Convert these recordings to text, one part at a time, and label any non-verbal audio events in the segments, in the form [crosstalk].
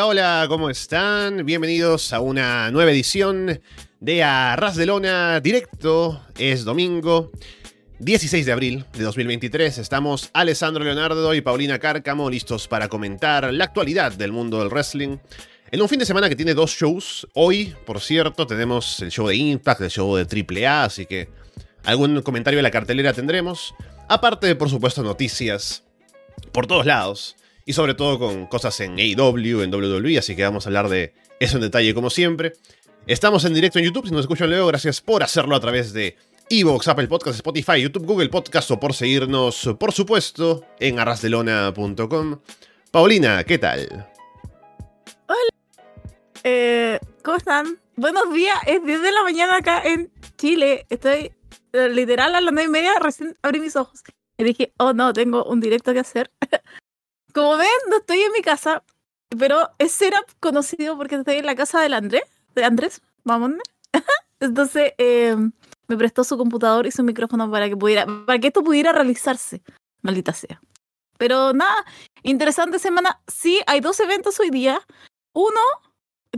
Hola, ¿cómo están? Bienvenidos a una nueva edición de Arras de Lona Directo. Es domingo 16 de abril de 2023. Estamos Alessandro Leonardo y Paulina Cárcamo listos para comentar la actualidad del mundo del wrestling. En un fin de semana que tiene dos shows. Hoy, por cierto, tenemos el show de Impact, el show de AAA, así que algún comentario de la cartelera tendremos. Aparte por supuesto, noticias por todos lados y sobre todo con cosas en AEW, en WWE, así que vamos a hablar de eso en detalle como siempre. Estamos en directo en YouTube, si nos escuchan luego, gracias por hacerlo a través de Evox, Apple Podcasts, Spotify, YouTube, Google Podcast o por seguirnos, por supuesto, en arrasdelona.com. Paulina, ¿qué tal? Hola. Eh, ¿Cómo están? Buenos días, es 10 de la mañana acá en Chile. Estoy eh, literal a las 9 y media, recién abrí mis ojos. Y dije, oh no, tengo un directo que hacer. [laughs] Como ven, no estoy en mi casa, pero es setup conocido porque estoy en la casa del Andrés, de Andrés, vamos. [laughs] Entonces, eh, me prestó su computador y su micrófono para que pudiera, para que esto pudiera realizarse. Maldita sea. Pero nada, interesante semana. Sí, hay dos eventos hoy día. Uno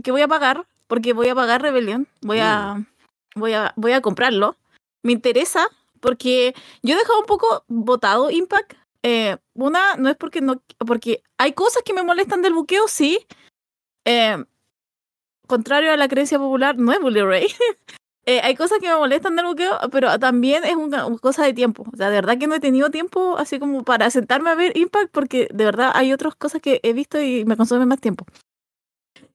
que voy a pagar, porque voy a pagar Rebellion. Voy a, mm. voy a, voy a comprarlo. Me interesa porque yo he dejado un poco votado Impact eh, una, no es porque no, porque hay cosas que me molestan del buqueo, sí. Eh, contrario a la creencia popular, no es Bully Ray. [laughs] eh, hay cosas que me molestan del buqueo, pero también es una, cosa de tiempo. O sea, de verdad que no he tenido tiempo así como para sentarme a ver Impact, porque de verdad hay otras cosas que he visto y me consumen más tiempo.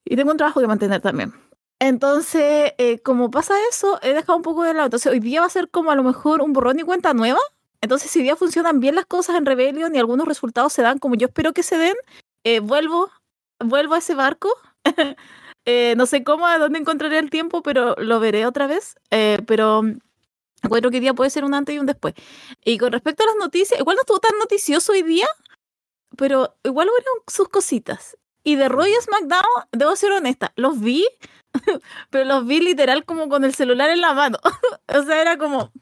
Y tengo un trabajo que mantener también. Entonces, eh, como pasa eso, he dejado un poco de lado. Entonces, hoy día va a ser como a lo mejor un borrón y cuenta nueva, entonces, si ya funcionan bien las cosas en Rebellion y algunos resultados se dan como yo espero que se den, eh, vuelvo, vuelvo a ese barco. [laughs] eh, no sé cómo, a dónde encontraré el tiempo, pero lo veré otra vez. Eh, pero encuentro que día puede ser un antes y un después. Y con respecto a las noticias, igual no estuvo tan noticioso hoy día, pero igual hubieron sus cositas. Y de Roy SmackDown, debo ser honesta, los vi, [laughs] pero los vi literal como con el celular en la mano. [laughs] o sea, era como,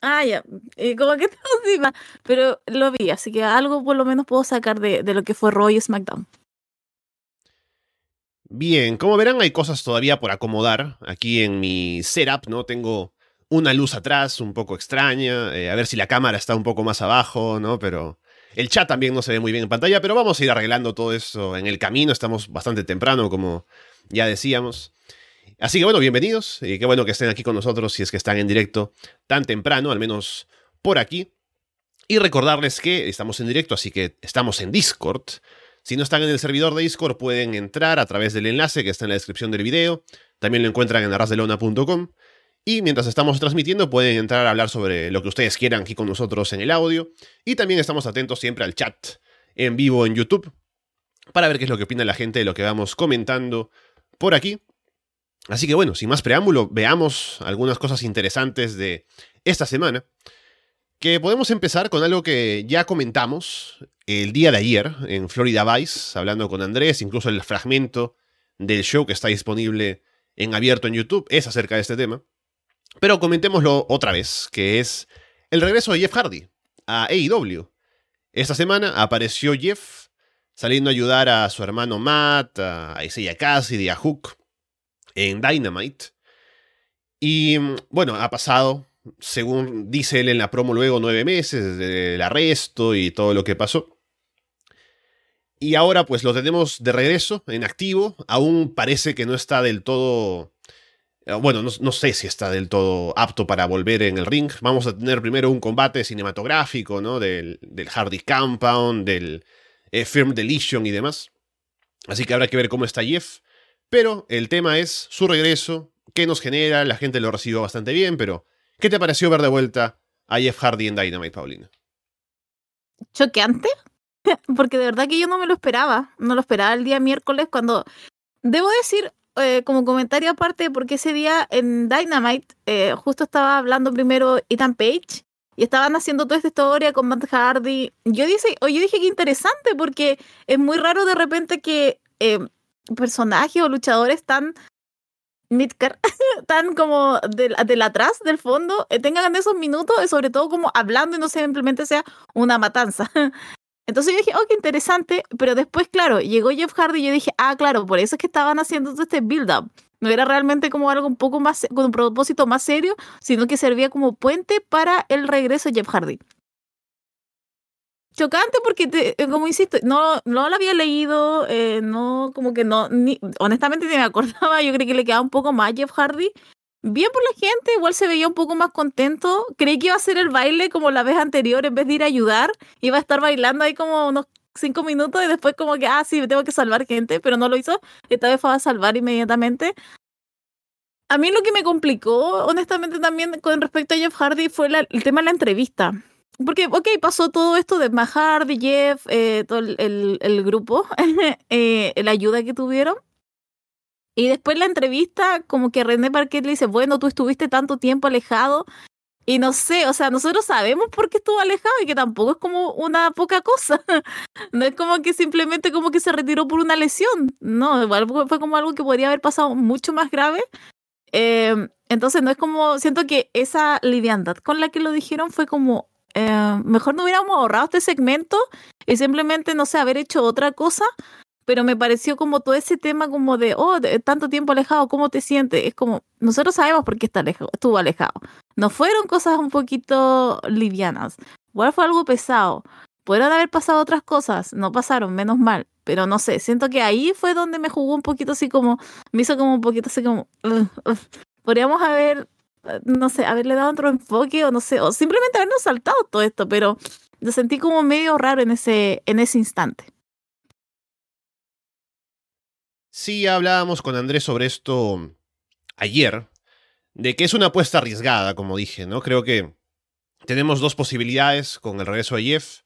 Ah, ya. como que [laughs] encima. Pero lo vi, así que algo por lo menos puedo sacar de, de lo que fue Roy SmackDown. Bien, como verán, hay cosas todavía por acomodar aquí en mi setup, ¿no? Tengo una luz atrás un poco extraña, eh, a ver si la cámara está un poco más abajo, ¿no? Pero el chat también no se ve muy bien en pantalla, pero vamos a ir arreglando todo eso en el camino, estamos bastante temprano, como ya decíamos. Así que bueno, bienvenidos y qué bueno que estén aquí con nosotros si es que están en directo tan temprano, al menos por aquí. Y recordarles que estamos en directo, así que estamos en Discord. Si no están en el servidor de Discord, pueden entrar a través del enlace que está en la descripción del video. También lo encuentran en arrasdelona.com. Y mientras estamos transmitiendo, pueden entrar a hablar sobre lo que ustedes quieran aquí con nosotros en el audio. Y también estamos atentos siempre al chat en vivo en YouTube para ver qué es lo que opina la gente de lo que vamos comentando por aquí. Así que bueno, sin más preámbulo, veamos algunas cosas interesantes de esta semana. Que podemos empezar con algo que ya comentamos el día de ayer en Florida Vice, hablando con Andrés, incluso el fragmento del show que está disponible en abierto en YouTube es acerca de este tema. Pero comentémoslo otra vez, que es el regreso de Jeff Hardy a AEW. Esta semana apareció Jeff saliendo a ayudar a su hermano Matt, a Isaiah Cassidy, a Hook en Dynamite. Y mm, bueno, ha pasado, según dice él en la promo luego, nueve meses del arresto y todo lo que pasó. Y ahora pues lo tenemos de regreso, en activo. Aún parece que no está del todo... Eh, bueno, no, sé si está del todo apto para volver en el ring. Vamos a tener primero un combate cinematográfico, ¿no? Del, del Hardy Compound, del eh, Firm Deletion y demás. Así que habrá que ver cómo está Jeff. Pero el tema es su regreso, qué nos genera, la gente lo recibió bastante bien, pero ¿qué te pareció ver de vuelta a Jeff Hardy en Dynamite, Paulina? Choqueante, [laughs] porque de verdad que yo no me lo esperaba, no lo esperaba el día miércoles cuando, debo decir, eh, como comentario aparte, porque ese día en Dynamite eh, justo estaba hablando primero Ethan Page y estaban haciendo toda esta historia con Matt Hardy. Yo dije, oye, dije que interesante porque es muy raro de repente que eh, personajes o luchadores tan midcar, [laughs] tan como del, del, atrás, del fondo, eh, tengan esos minutos, y sobre todo como hablando y no simplemente sea una matanza. [laughs] Entonces yo dije, oh, qué interesante, pero después, claro, llegó Jeff Hardy y yo dije, ah, claro, por eso es que estaban haciendo todo este build-up. No era realmente como algo un poco más, con un propósito más serio, sino que servía como puente para el regreso de Jeff Hardy. Chocante porque, te, eh, como insisto, no, no lo había leído, eh, no, como que no, ni, honestamente ni me acordaba, yo creí que le quedaba un poco más Jeff Hardy, bien por la gente, igual se veía un poco más contento. Creí que iba a hacer el baile como la vez anterior, en vez de ir a ayudar, iba a estar bailando ahí como unos cinco minutos y después como que, ah, sí, tengo que salvar gente, pero no lo hizo. Esta vez fue a salvar inmediatamente. A mí lo que me complicó, honestamente, también con respecto a Jeff Hardy fue el tema de la entrevista. Porque, ok, pasó todo esto de Matt Hardy, Jeff, eh, todo el, el, grupo, [laughs] eh, la ayuda que tuvieron. Y después la entrevista, como que René Parquet le dice, bueno, tú estuviste tanto tiempo alejado. Y no sé, o sea, nosotros sabemos por qué estuvo alejado y que tampoco es como una poca cosa. [laughs] no es como que simplemente como que se retiró por una lesión. No, igual fue como algo que podría haber pasado mucho más grave. Em, entonces no es como, siento que esa liviandad con la que lo dijeron fue como, eh, mejor no hubiéramos ahorrado este segmento y simplemente, no sé, haber hecho otra cosa pero me pareció como todo ese tema como de, oh, tanto tiempo alejado, ¿cómo te sientes? Es como, nosotros sabemos por qué está alejado, estuvo alejado. No fueron cosas un poquito livianas, igual fue algo pesado. Pudieron haber pasado otras cosas, no pasaron, menos mal, pero no sé, siento que ahí fue donde me jugó un poquito así como, me hizo como un poquito así como, podríamos haber, no sé, haberle dado otro enfoque o no sé, o simplemente habernos saltado todo esto, pero lo sentí como medio raro en ese, en ese instante. Sí, hablábamos con Andrés sobre esto ayer, de que es una apuesta arriesgada, como dije, ¿no? Creo que tenemos dos posibilidades con el regreso de Jeff,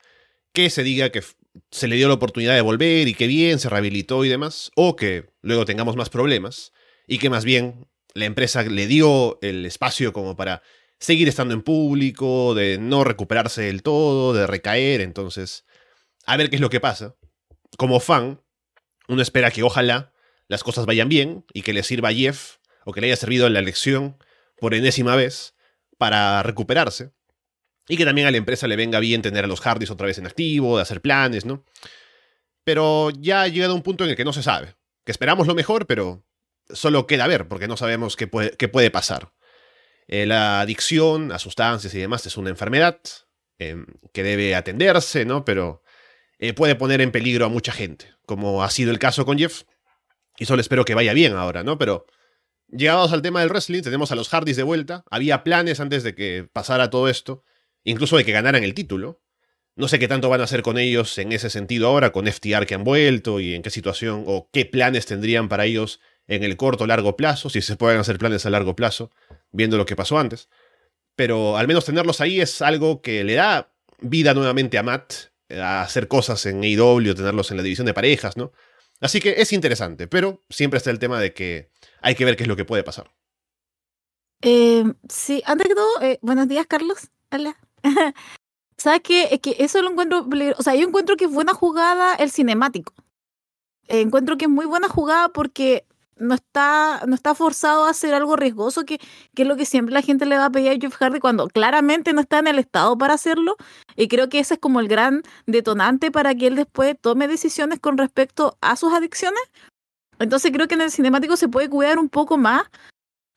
que se diga que se le dio la oportunidad de volver y que bien, se rehabilitó y demás, o que luego tengamos más problemas y que más bien la empresa le dio el espacio como para seguir estando en público, de no recuperarse del todo, de recaer, entonces, a ver qué es lo que pasa. Como fan, uno espera que ojalá las cosas vayan bien y que le sirva a Jeff o que le haya servido la lección por enésima vez para recuperarse. Y que también a la empresa le venga bien tener a los Hardys otra vez en activo, de hacer planes, ¿no? Pero ya ha llegado un punto en el que no se sabe. Que esperamos lo mejor, pero solo queda ver, porque no sabemos qué puede, pasar. Eh, la adicción a sustancias y demás es una enfermedad em, que debe atenderse, ¿no? Pero eh, puede poner en peligro a mucha gente, como ha sido el caso con Jeff, y solo espero que vaya bien ahora, ¿no? Pero llegados al tema del wrestling, tenemos a los Hardys de vuelta. Había planes antes de que pasara todo esto, incluso de que ganaran el título. No sé qué tanto van a hacer con ellos en ese sentido ahora, con FTR que han vuelto y en qué situación o qué planes tendrían para ellos en el corto o largo plazo, si se pueden hacer planes a largo plazo, viendo lo que pasó antes. Pero al menos tenerlos ahí es algo que le da vida nuevamente a Matt, a hacer cosas en AEW, tenerlos en la división de parejas, ¿no? Así que es interesante, pero siempre está el tema de que hay que ver qué es lo que puede pasar. Eh, sí, antes que todo, eh, buenos días, Carlos. Hola. [laughs] ¿Sabes qué? Es que eso lo encuentro O sea, yo encuentro que es buena jugada el cinemático. encuentro que es muy buena jugada porque no está, no está forzado a hacer algo riesgoso, que, que es lo que siempre la gente le va a pedir a Jeff Hardy cuando claramente no está en el estado para hacerlo. Y creo que ese es como el gran detonante para que él después tome decisiones con respecto a sus adicciones. Entonces creo que en el cinemático se puede cuidar un poco más.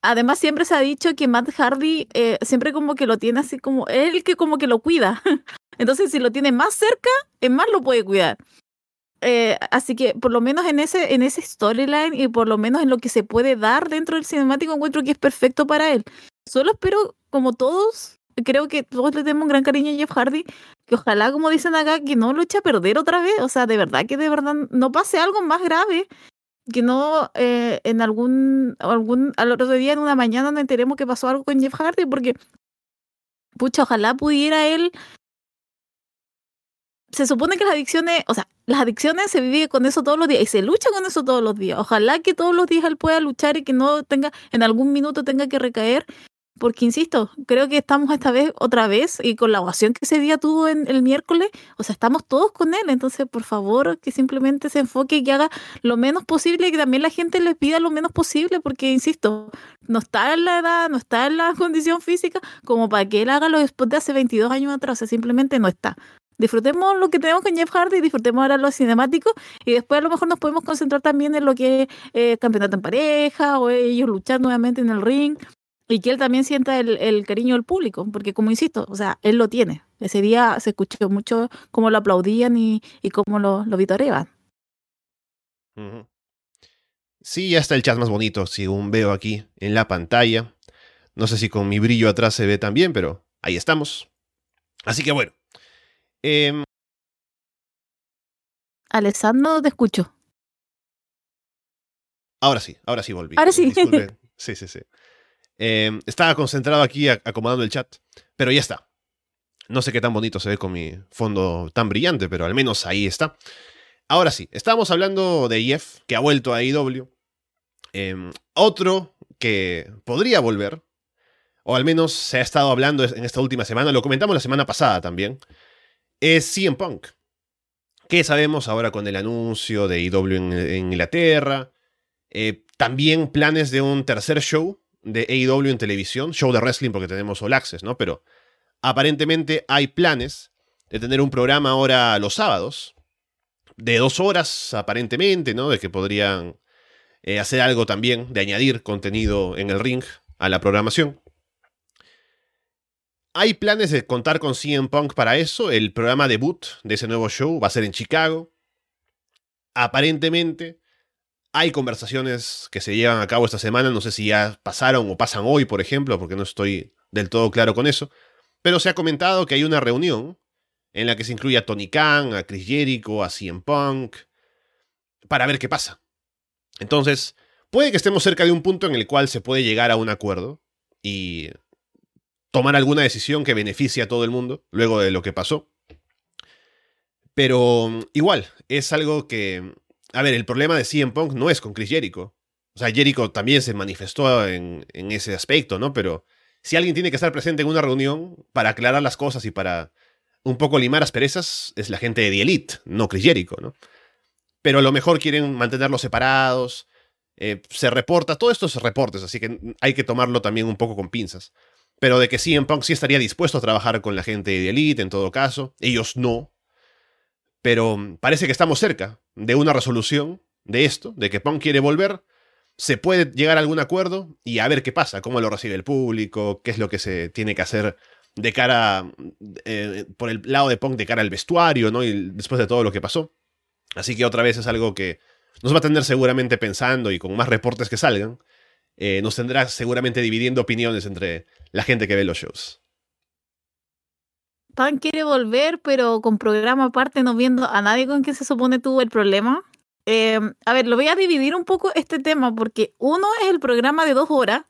Además, siempre se ha dicho que Matt Hardy eh, siempre como que lo tiene así como, él que como que lo cuida. [laughs] Entonces, si lo tiene más cerca, es más lo puede cuidar. Eh, así que por lo menos en ese, en ese storyline y por lo menos en lo que se puede dar dentro del cinemático encuentro que es perfecto para él. Solo espero, como todos, creo que todos le tenemos un gran cariño a Jeff Hardy, que ojalá, como dicen acá, que no lo eche a perder otra vez. O sea, de verdad que de verdad no pase algo más grave. Que no eh, en algún, algún, al otro día en una mañana nos enteremos que pasó algo con Jeff Hardy, porque, pucha, ojalá pudiera él se supone que las adicciones, o sea, las adicciones se vive con eso todos los días y se lucha con eso todos los días. Ojalá que todos los días él pueda luchar y que no tenga, en algún minuto tenga que recaer. Porque, insisto, creo que estamos esta vez otra vez y con la ovación que ese día tuvo en el miércoles, o sea, estamos todos con él. Entonces, por favor, que simplemente se enfoque y que haga lo menos posible y que también la gente le pida lo menos posible, porque, insisto, no está en la edad, no está en la [laughs] condición física como para que él haga los spots de hace 22 años atrás, o sea, simplemente no está disfrutemos lo que tenemos con Jeff Hardy, disfrutemos ahora lo cinemático y después a lo mejor nos podemos concentrar también en lo que es eh, campeonato en pareja o ellos luchar nuevamente en el ring y que él también sienta el, cariño del público, porque como insisto, o sea, él lo tiene. Ese día se escuchó mucho cómo lo aplaudían y, y cómo lo, lo vitoreaban. Sí, ya está el chat más bonito, según veo aquí en la pantalla. No sé si con mi brillo atrás se ve también, pero ahí estamos. Así que bueno. Eh... Alessandro, te escucho. Ahora sí, ahora sí volví. Ahora sí. [laughs] Sí, sí, sí. Em, estaba concentrado aquí acomodando el chat, pero ya está. No sé qué tan bonito se ve con mi fondo tan brillante, pero al menos ahí está. Ahora sí, estábamos hablando de Jeff, que ha vuelto a IW. Em, otro que podría volver, o al menos se ha estado hablando en esta última semana, lo comentamos la semana pasada también, es CM Punk. ¿Qué sabemos ahora con el anuncio de IW en, Inglaterra? Eh, también planes de un tercer show de AEW en televisión, show de wrestling porque tenemos All Access, ¿no? Pero aparentemente hay planes de tener un programa ahora los sábados, de dos horas aparentemente, ¿no? De que podrían eh, hacer algo también, de añadir contenido en el ring a la programación. Hay planes de contar con CM Punk para eso. El programa debut de ese nuevo show va a ser en Chicago. Aparentemente, hay conversaciones que se llevan a cabo esta semana, no sé si ya pasaron o pasan hoy, por ejemplo, porque no estoy del todo claro con eso, pero se ha comentado que hay una reunión en la que se incluye a Tony Khan, a Chris Jericho, a CM Punk, para ver qué pasa. Entonces, puede que estemos cerca de un punto en el cual se puede llegar a un acuerdo y tomar alguna decisión que beneficie a todo el mundo luego de lo que pasó. Pero igual, es algo que a ver, el problema de CM Punk no es con Chris Jericho. O sea, Jericho también se manifestó en, ese aspecto, ¿no? Pero si alguien tiene que estar presente en una reunión para aclarar las cosas y para un poco limar asperezas, es la gente de The Elite, no Chris Jericho, ¿no? Pero a lo mejor quieren mantenerlos separados. Eh, se reporta, todo esto es reportes, así que hay que tomarlo también un poco con pinzas. Pero de que CM Punk sí estaría dispuesto a trabajar con la gente de Elite, en todo caso. Ellos no, pero parece que estamos cerca de una resolución de esto, de que Punk quiere volver, se puede llegar a algún acuerdo y a ver qué pasa, cómo lo recibe el público, qué es lo que se tiene que hacer de cara, eh, por el lado de Punk, de cara al vestuario, ¿no? Y después de todo lo que pasó. Así que otra vez es algo que nos va a tener seguramente pensando y con más reportes que salgan, eh, nos tendrá seguramente dividiendo opiniones entre la gente que ve los shows. Pan quiere volver, pero con programa aparte, no viendo a nadie con quien se supone tuvo el problema. Eh, a ver, lo voy a dividir un poco este tema, porque uno es el programa de dos horas,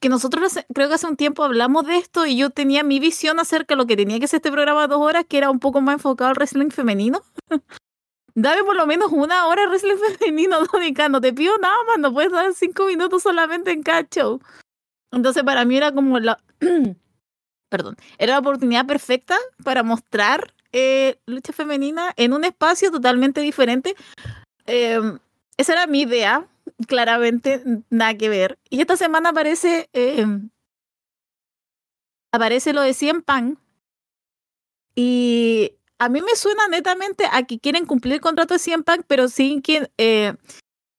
que nosotros creo que hace un tiempo hablamos de esto y yo tenía mi visión acerca de lo que tenía que ser este programa de dos horas, que era un poco más enfocado al wrestling femenino. [laughs] Dame por lo menos una hora de wrestling femenino, [laughs] Donica, no te pido nada más, no puedes dar cinco minutos solamente en cada show. Entonces para mí era como la... [clears throat] perdón, era la oportunidad perfecta para mostrar eh, lucha femenina en un espacio totalmente diferente. Em, esa era mi idea, claramente nada que ver. Y esta semana aparece, em, aparece lo de Cien Pan. Y a mí me suena netamente a que quieren cumplir el contrato de Cien Pan, pero sin que, eh,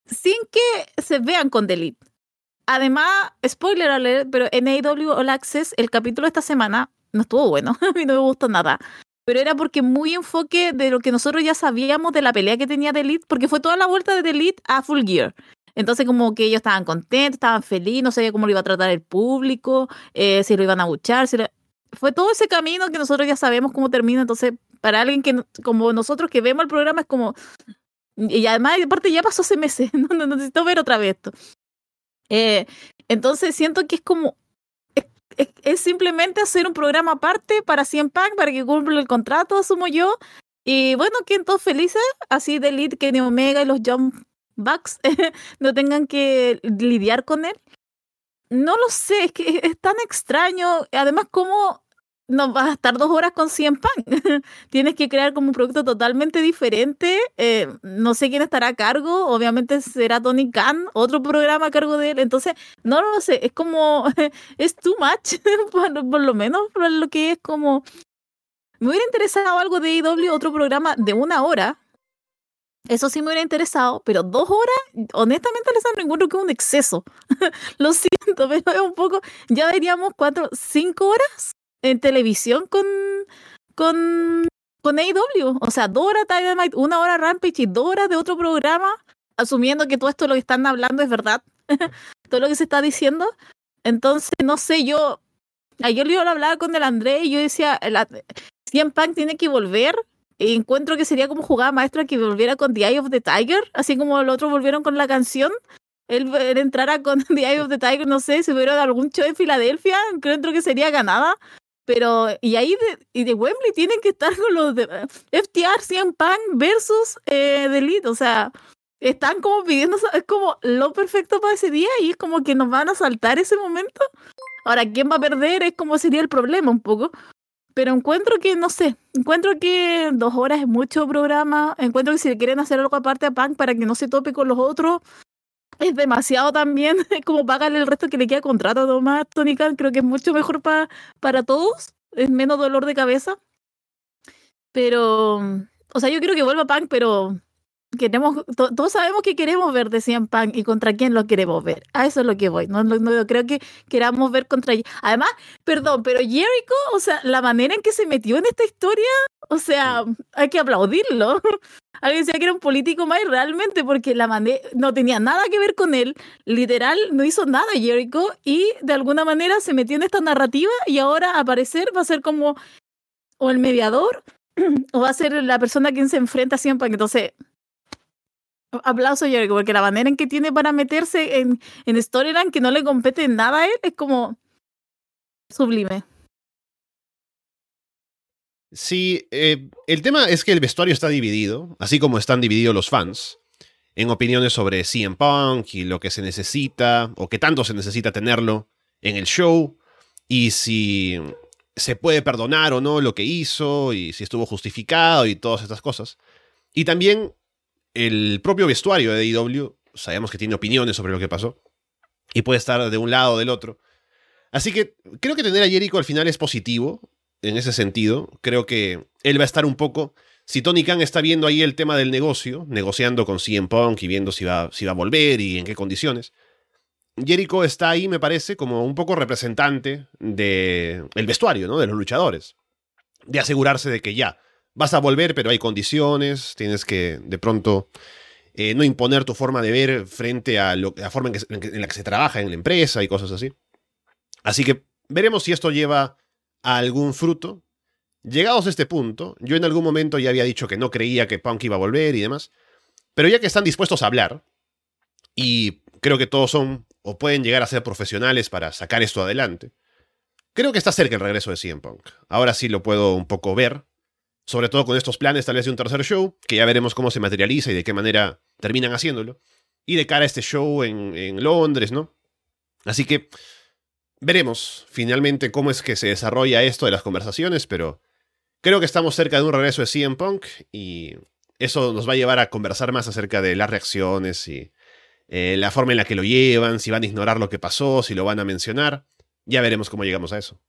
sin que se vean con Delete. Además, spoiler alert, pero en AW All Access, el capítulo de esta semana no estuvo bueno. [laughs] a mí no me gustó nada. Pero era porque muy enfoque de lo que nosotros ya sabíamos de la pelea que tenía The Elite, porque fue toda la vuelta de The Elite a Full Gear. Entonces, como que ellos estaban contentos, estaban felices, no sabía cómo lo iba a tratar el público, eh, si lo iban a buchar. Fue todo ese camino que nosotros ya sabemos cómo termina. Entonces, para alguien que, como nosotros que vemos el programa, es como. Y además, aparte, ya pasó hace meses, [laughs] no, no necesito ver otra vez esto. Eh, entonces siento que es como, es, simplemente hacer un programa aparte para 100 Pack, para que cumpla el contrato, asumo yo. Y bueno, que todos felices, así de Elite, Kenny Omega y los Jump Bucks [laughs] no tengan que lidiar con él. No lo sé, es que es tan extraño. Además, como no vas a estar dos horas con 100 pan. [laughs] Tienes que crear como un producto totalmente diferente. Eh, no sé quién estará a cargo. Obviamente será Tony Khan, otro programa a cargo de él. Entonces, no lo sé. Es como, [laughs] es too much, [laughs] por, lo menos por lo que es como Me hubiera interesado algo de IW, otro programa de una hora. Eso sí me hubiera interesado, pero dos horas, honestamente, les encuentro que es un exceso. Lo siento, pero es un poco. Ya veríamos cuatro, cinco horas en televisión con, con, con AEW. O sea, dos horas Dynamite, una hora Rampage y dos horas de otro programa, asumiendo que todo esto lo que están hablando es verdad. [laughs] todo lo que se está diciendo. Entonces, no sé, yo. Ayer yo lo hablaba con el André y yo decía, la, CM Punk tiene que volver encuentro que sería como jugada maestra que volviera con The Eye of the Tiger, así como los otros volvieron con la canción. Él, entrara con [laughs] The Eye of the Tiger, no sé, si hubiera algún show en Filadelfia, encuentro que sería ganada. Pero, y ahí de, y de Wembley tienen que estar con los de FTR, CM Punk versus eh, The Elite. O sea, están como pidiendo, es como lo perfecto para ese día y es como que nos van a saltar ese momento. Ahora, ¿quién va a perder? Es como sería el problema un poco. Pero encuentro que, no sé, encuentro que dos horas es mucho programa. Encuentro que si quieren hacer algo aparte a Punk para que no se tope con los otros, es demasiado también. [laughs] Como pagarle el resto que le queda contrato a Tony Khan. Creo que es mucho mejor para para todos. Es menos dolor de cabeza. Pero, o sea, yo quiero que vuelva Punk, pero queremos, todos sabemos que queremos ver de CM Punk y contra quién lo queremos ver. A eso es lo que voy. No, no, creo que queramos ver contra. Además, perdón, pero Jericho, o sea, la manera en que se metió en esta historia, o sea, hay que aplaudirlo. [laughs] Alguien decía que era un político más realmente, porque la manera no tenía nada que ver con él. Literal, no hizo nada Jericho y de alguna manera se metió en esta narrativa y ahora aparecer va a ser como o el mediador [clears throat] o va a ser la persona quien se enfrenta a Punk. Entonces, aplauso Jericho, porque la manera en que tiene para meterse en, en Storyline que no le compete nada a él es como sublime. Sí, eh, el tema es que el vestuario está dividido, así como están divididos los fans, en opiniones sobre CM Punk y lo que se necesita, o qué tanto se necesita tenerlo en el show, y si se puede perdonar o no lo que hizo, y si estuvo justificado y todas estas cosas. Y también el propio vestuario de AEW, sabemos que tiene opiniones sobre lo que pasó, y puede estar de un lado o del otro. Así que creo que tener a Jericho al final es positivo, en ese sentido. Creo que él va a estar un poco... Si Tony Khan está viendo ahí el tema del negocio, negociando con CM Punk y viendo si va, si va a volver y en qué condiciones, Jericho está ahí, me parece, como un poco representante del el vestuario, ¿no? De los luchadores. De asegurarse de que ya, vas a volver, pero hay condiciones, tienes que de pronto eh, no imponer tu forma de ver frente a la forma en, la que se trabaja en la empresa y cosas así. Así que veremos si esto lleva a algún fruto. Llegados a este punto, yo en algún momento ya había dicho que no creía que Punk iba a volver y demás, pero ya que están dispuestos a hablar, y creo que todos son o pueden llegar a ser profesionales para sacar esto adelante, creo que está cerca el regreso de CM Punk. Ahora sí lo puedo un poco ver, sobre todo con estos planes tal vez de un tercer show, que ya veremos cómo se materializa y de qué manera terminan haciéndolo, y de cara a este show en, Londres, ¿no? Así que veremos finalmente cómo es que se desarrolla esto de las conversaciones, pero creo que estamos cerca de un regreso de CM Punk y eso nos va a llevar a conversar más acerca de las reacciones y eh, la forma en la que lo llevan, si van a ignorar lo que pasó, si lo van a mencionar. Ya veremos cómo llegamos a eso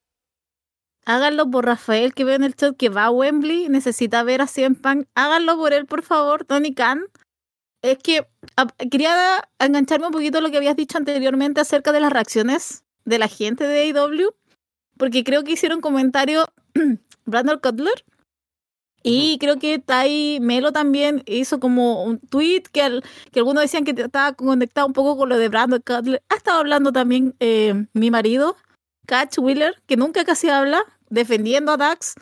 háganlo por Rafael que veo en el chat que va a Wembley, necesita ver a CM Punk, háganlo por él, por favor, Tony Khan. Es que quería engancharme un poquito a lo que habías dicho anteriormente acerca de las reacciones de la gente de AEW, porque creo que hicieron comentario [clears throat] Brandon Cutler y creo que Tai Melo también hizo como un tweet que, que algunos decían que estaba conectado un poco con lo de Brandon Cutler. Ha estado hablando también eh, mi marido, Catch Wheeler, que nunca casi habla, defendiendo a Dax,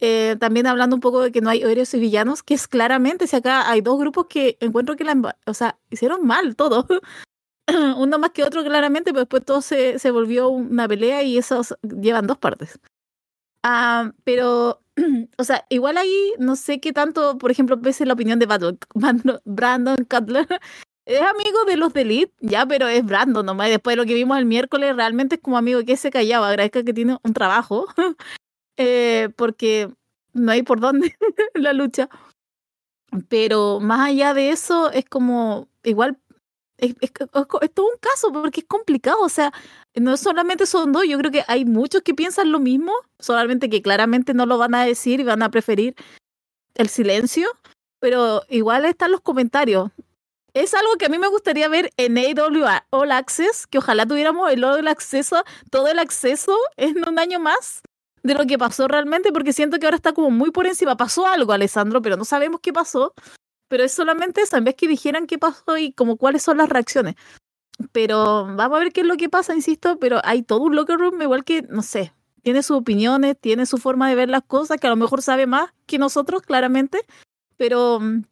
eh, también hablando un poco de que no hay héroes y villanos, que es claramente, si acá hay dos grupos que encuentro que la, o sea, hicieron mal todo. [laughs] Uno más que otro claramente, pero después todo se, se volvió una pelea y esos llevan dos partes. Ah, pero, [clears throat] o sea, igual ahí no sé qué tanto, por ejemplo, pese la opinión de [laughs] Brandon Cutler, es amigo de los de Elite, ya, pero es Brandon nomás. Después de lo que vimos el miércoles, realmente es como amigo que se callaba. Agradezca que tiene un trabajo, [laughs] eh, porque no hay por dónde [laughs] la lucha. Pero más allá de eso, es como, igual es, es, es, todo un caso porque es complicado. O sea, no solamente son dos, yo creo que hay muchos que piensan lo mismo, solamente que claramente no lo van a decir y van a preferir el silencio, pero igual están los comentarios. Es algo que a mí me gustaría ver en AW All Access, que ojalá tuviéramos el, el acceso, todo el acceso en un año más de lo que pasó realmente, porque siento que ahora está como muy por encima. Pasó algo, Alessandro, pero no sabemos qué pasó. Pero es solamente esa, en vez que dijeran qué pasó y como cuáles son las reacciones. Pero vamos a ver qué es lo que pasa, insisto, pero hay todo un locker room igual que, no sé, tiene sus opiniones, tiene su forma de ver las cosas, que a lo mejor sabe más que nosotros, claramente, pero mm,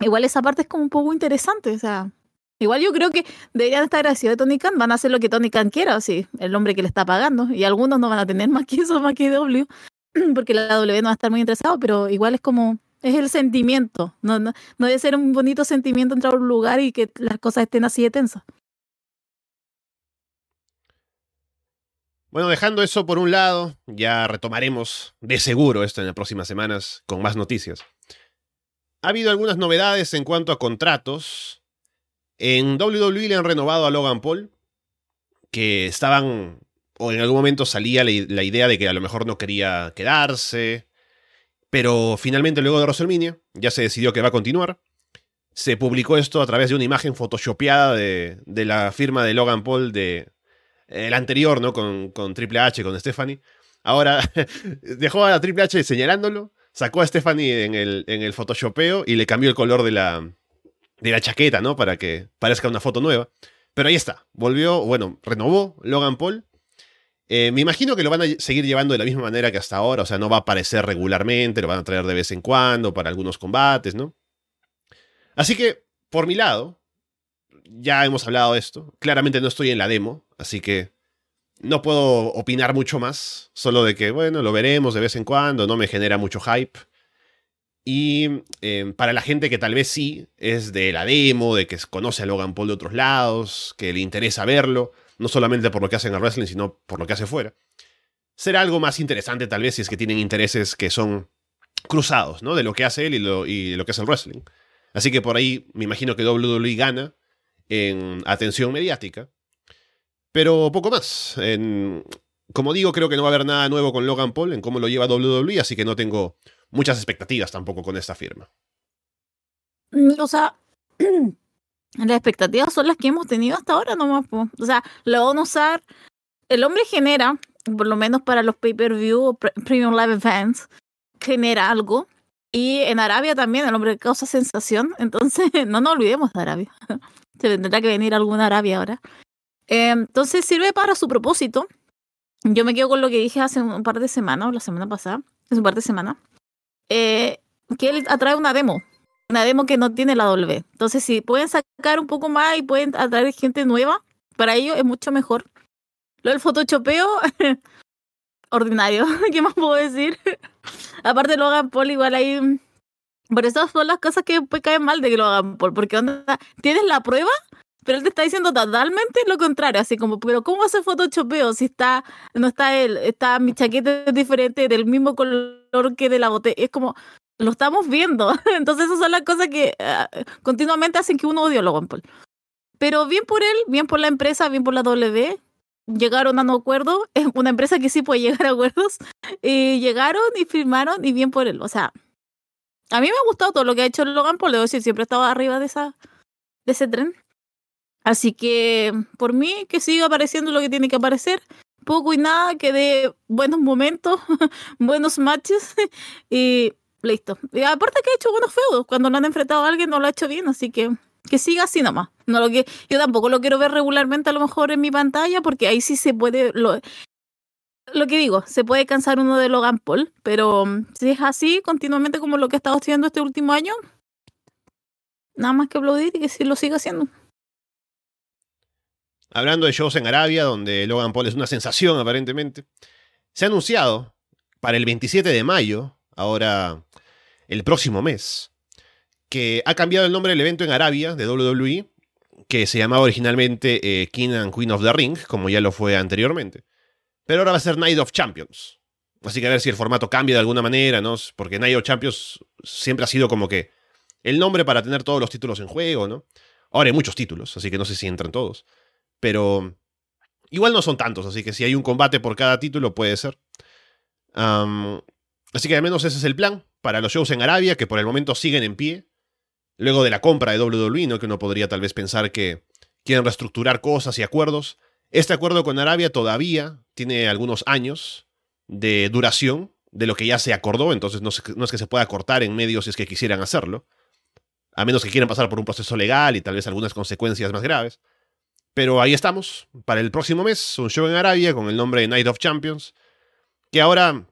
igual esa parte es como un poco interesante, o sea, igual yo creo que deberían estar agradecidos de Tony Khan, van a hacer lo que Tony Khan quiera, o sí, el hombre que le está pagando, y algunos no van a tener más que eso, más que W, [clears throat] porque la W no va a estar muy interesado, pero igual es como, es el sentimiento, no, no, no debe ser un bonito sentimiento entrar a un lugar y que las cosas estén así de tensas. Bueno, dejando eso por un lado, ya retomaremos de seguro esto en las próximas semanas con más noticias. Ha habido algunas novedades en cuanto a contratos. En WWE le han renovado a Logan Paul, que estaban, o en algún momento salía la, idea de que a lo mejor no quería quedarse, pero finalmente luego de WrestleMania ya se decidió que va a continuar. Se publicó esto a través de una imagen photoshopeada de, la firma de Logan Paul de, el anterior, ¿no? Con, con Triple H, con Stephanie. Ahora [laughs] dejó a Triple H señalándolo, sacó a Stephanie en el, en el Photoshopeo y le cambió el color de la, de la chaqueta, ¿no? Para que parezca una foto nueva. Pero ahí está, volvió, bueno, renovó Logan Paul. Eh, me imagino que lo van a seguir llevando de la misma manera que hasta ahora, o sea, no va a aparecer regularmente, lo van a traer de vez en cuando para algunos combates, ¿no? Así que, por mi lado, ya hemos hablado de esto. Claramente no estoy en la demo, así que no puedo opinar mucho más. Solo de que, bueno, lo veremos de vez en cuando, no me genera mucho hype. Y eh, para la gente que tal vez sí es de la demo, de que conoce a Logan Paul de otros lados, que le interesa verlo, no solamente por lo que hace en el wrestling, sino por lo que hace fuera, será algo más interesante tal vez si es que tienen intereses que son cruzados, ¿no? De lo que hace él y, lo, lo que hace el wrestling. Así que por ahí me imagino que WWE gana en atención mediática. Pero poco más. Como digo, creo que no va a haber nada nuevo con Logan Paul en cómo lo lleva WWE, así que no tengo muchas expectativas tampoco con esta firma. O sea, [clears throat] las expectativas son las que hemos tenido hasta ahora nomás. O sea, lo van a usar. El hombre genera, por lo menos para los pay-per-view o premium live events, genera algo. Y en Arabia también el hombre causa sensación. [laughs] Entonces, no nos olvidemos de Arabia. [laughs] Se tendrá que venir alguna Arabia ahora. Eh, entonces sirve para su propósito. Yo me quedo con lo que dije hace un par de semanas, o la semana pasada, hace un par de semanas, eh, que él atrae una demo, una demo que no tiene la W. Entonces, si pueden sacar un poco más y pueden atraer gente nueva, para ellos es mucho mejor. Lo del photoshopeo, [laughs] ordinario, [laughs] ¿qué más puedo decir? [laughs] Aparte lo hagan Paul, igual ahí por eso son las cosas que después caen mal de que lo hagan por, porque onda, tienes la prueba, pero él te está diciendo totalmente lo contrario, así como, pero ¿cómo hace photoshopeo si está, no está él, está mi chaqueta diferente, del mismo color que de la botella? Es como, lo estamos viendo. [laughs] Entonces esas son las cosas que uh, continuamente hacen que uno odie a Logan Paul. Pero bien por él, bien por la empresa, bien por la W, llegaron a un acuerdo, es una empresa que sí puede llegar a acuerdos, y llegaron y firmaron y bien por él, o sea a mí me ha gustado todo lo que ha hecho Logan Paul, debo decir, siempre he estado arriba de, esa, de ese tren. Así que por mí que siga apareciendo lo que tiene que aparecer, poco y nada, que dé buenos momentos, [laughs] buenos matches [laughs] y listo. Y aparte que ha hecho buenos feudos, cuando lo han enfrentado a alguien no lo ha hecho bien, así que que siga así nomás. No lo que yo tampoco lo quiero ver regularmente a lo mejor en mi pantalla porque ahí sí se puede lo, lo que digo, se puede cansar uno de Logan Paul, pero si es así continuamente como lo que ha estado haciendo este último año, nada más que aplaudir y que sí lo siga haciendo. Hablando de shows en Arabia, donde Logan Paul es una sensación aparentemente, se ha anunciado para el 27 de mayo, ahora el próximo mes, que ha cambiado el nombre del evento en Arabia de WWE, que se llamaba originalmente eh, King and Queen of the Ring, como ya lo fue anteriormente. Pero ahora va a ser Night of Champions. Así que a ver si el formato cambia de alguna manera, ¿no? Porque Night of Champions siempre ha sido como que el nombre para tener todos los títulos en juego, ¿no? Ahora hay muchos títulos, así que no sé si entran todos. Pero igual no son tantos, así que si hay un combate por cada título puede ser. así que al menos ese es el plan para los shows en Arabia, que por el momento siguen en pie. Luego de la compra de WWE, ¿no? que uno podría tal vez pensar que quieren reestructurar cosas y acuerdos. Este acuerdo con Arabia todavía tiene algunos años de duración de lo que ya se acordó, entonces no, no es que se pueda cortar en medio si es que quisieran hacerlo a menos que quieran pasar por un proceso legal y tal vez algunas consecuencias más graves. Pero ahí estamos, para el próximo mes, un show en Arabia con el nombre de Night of Champions, que ahora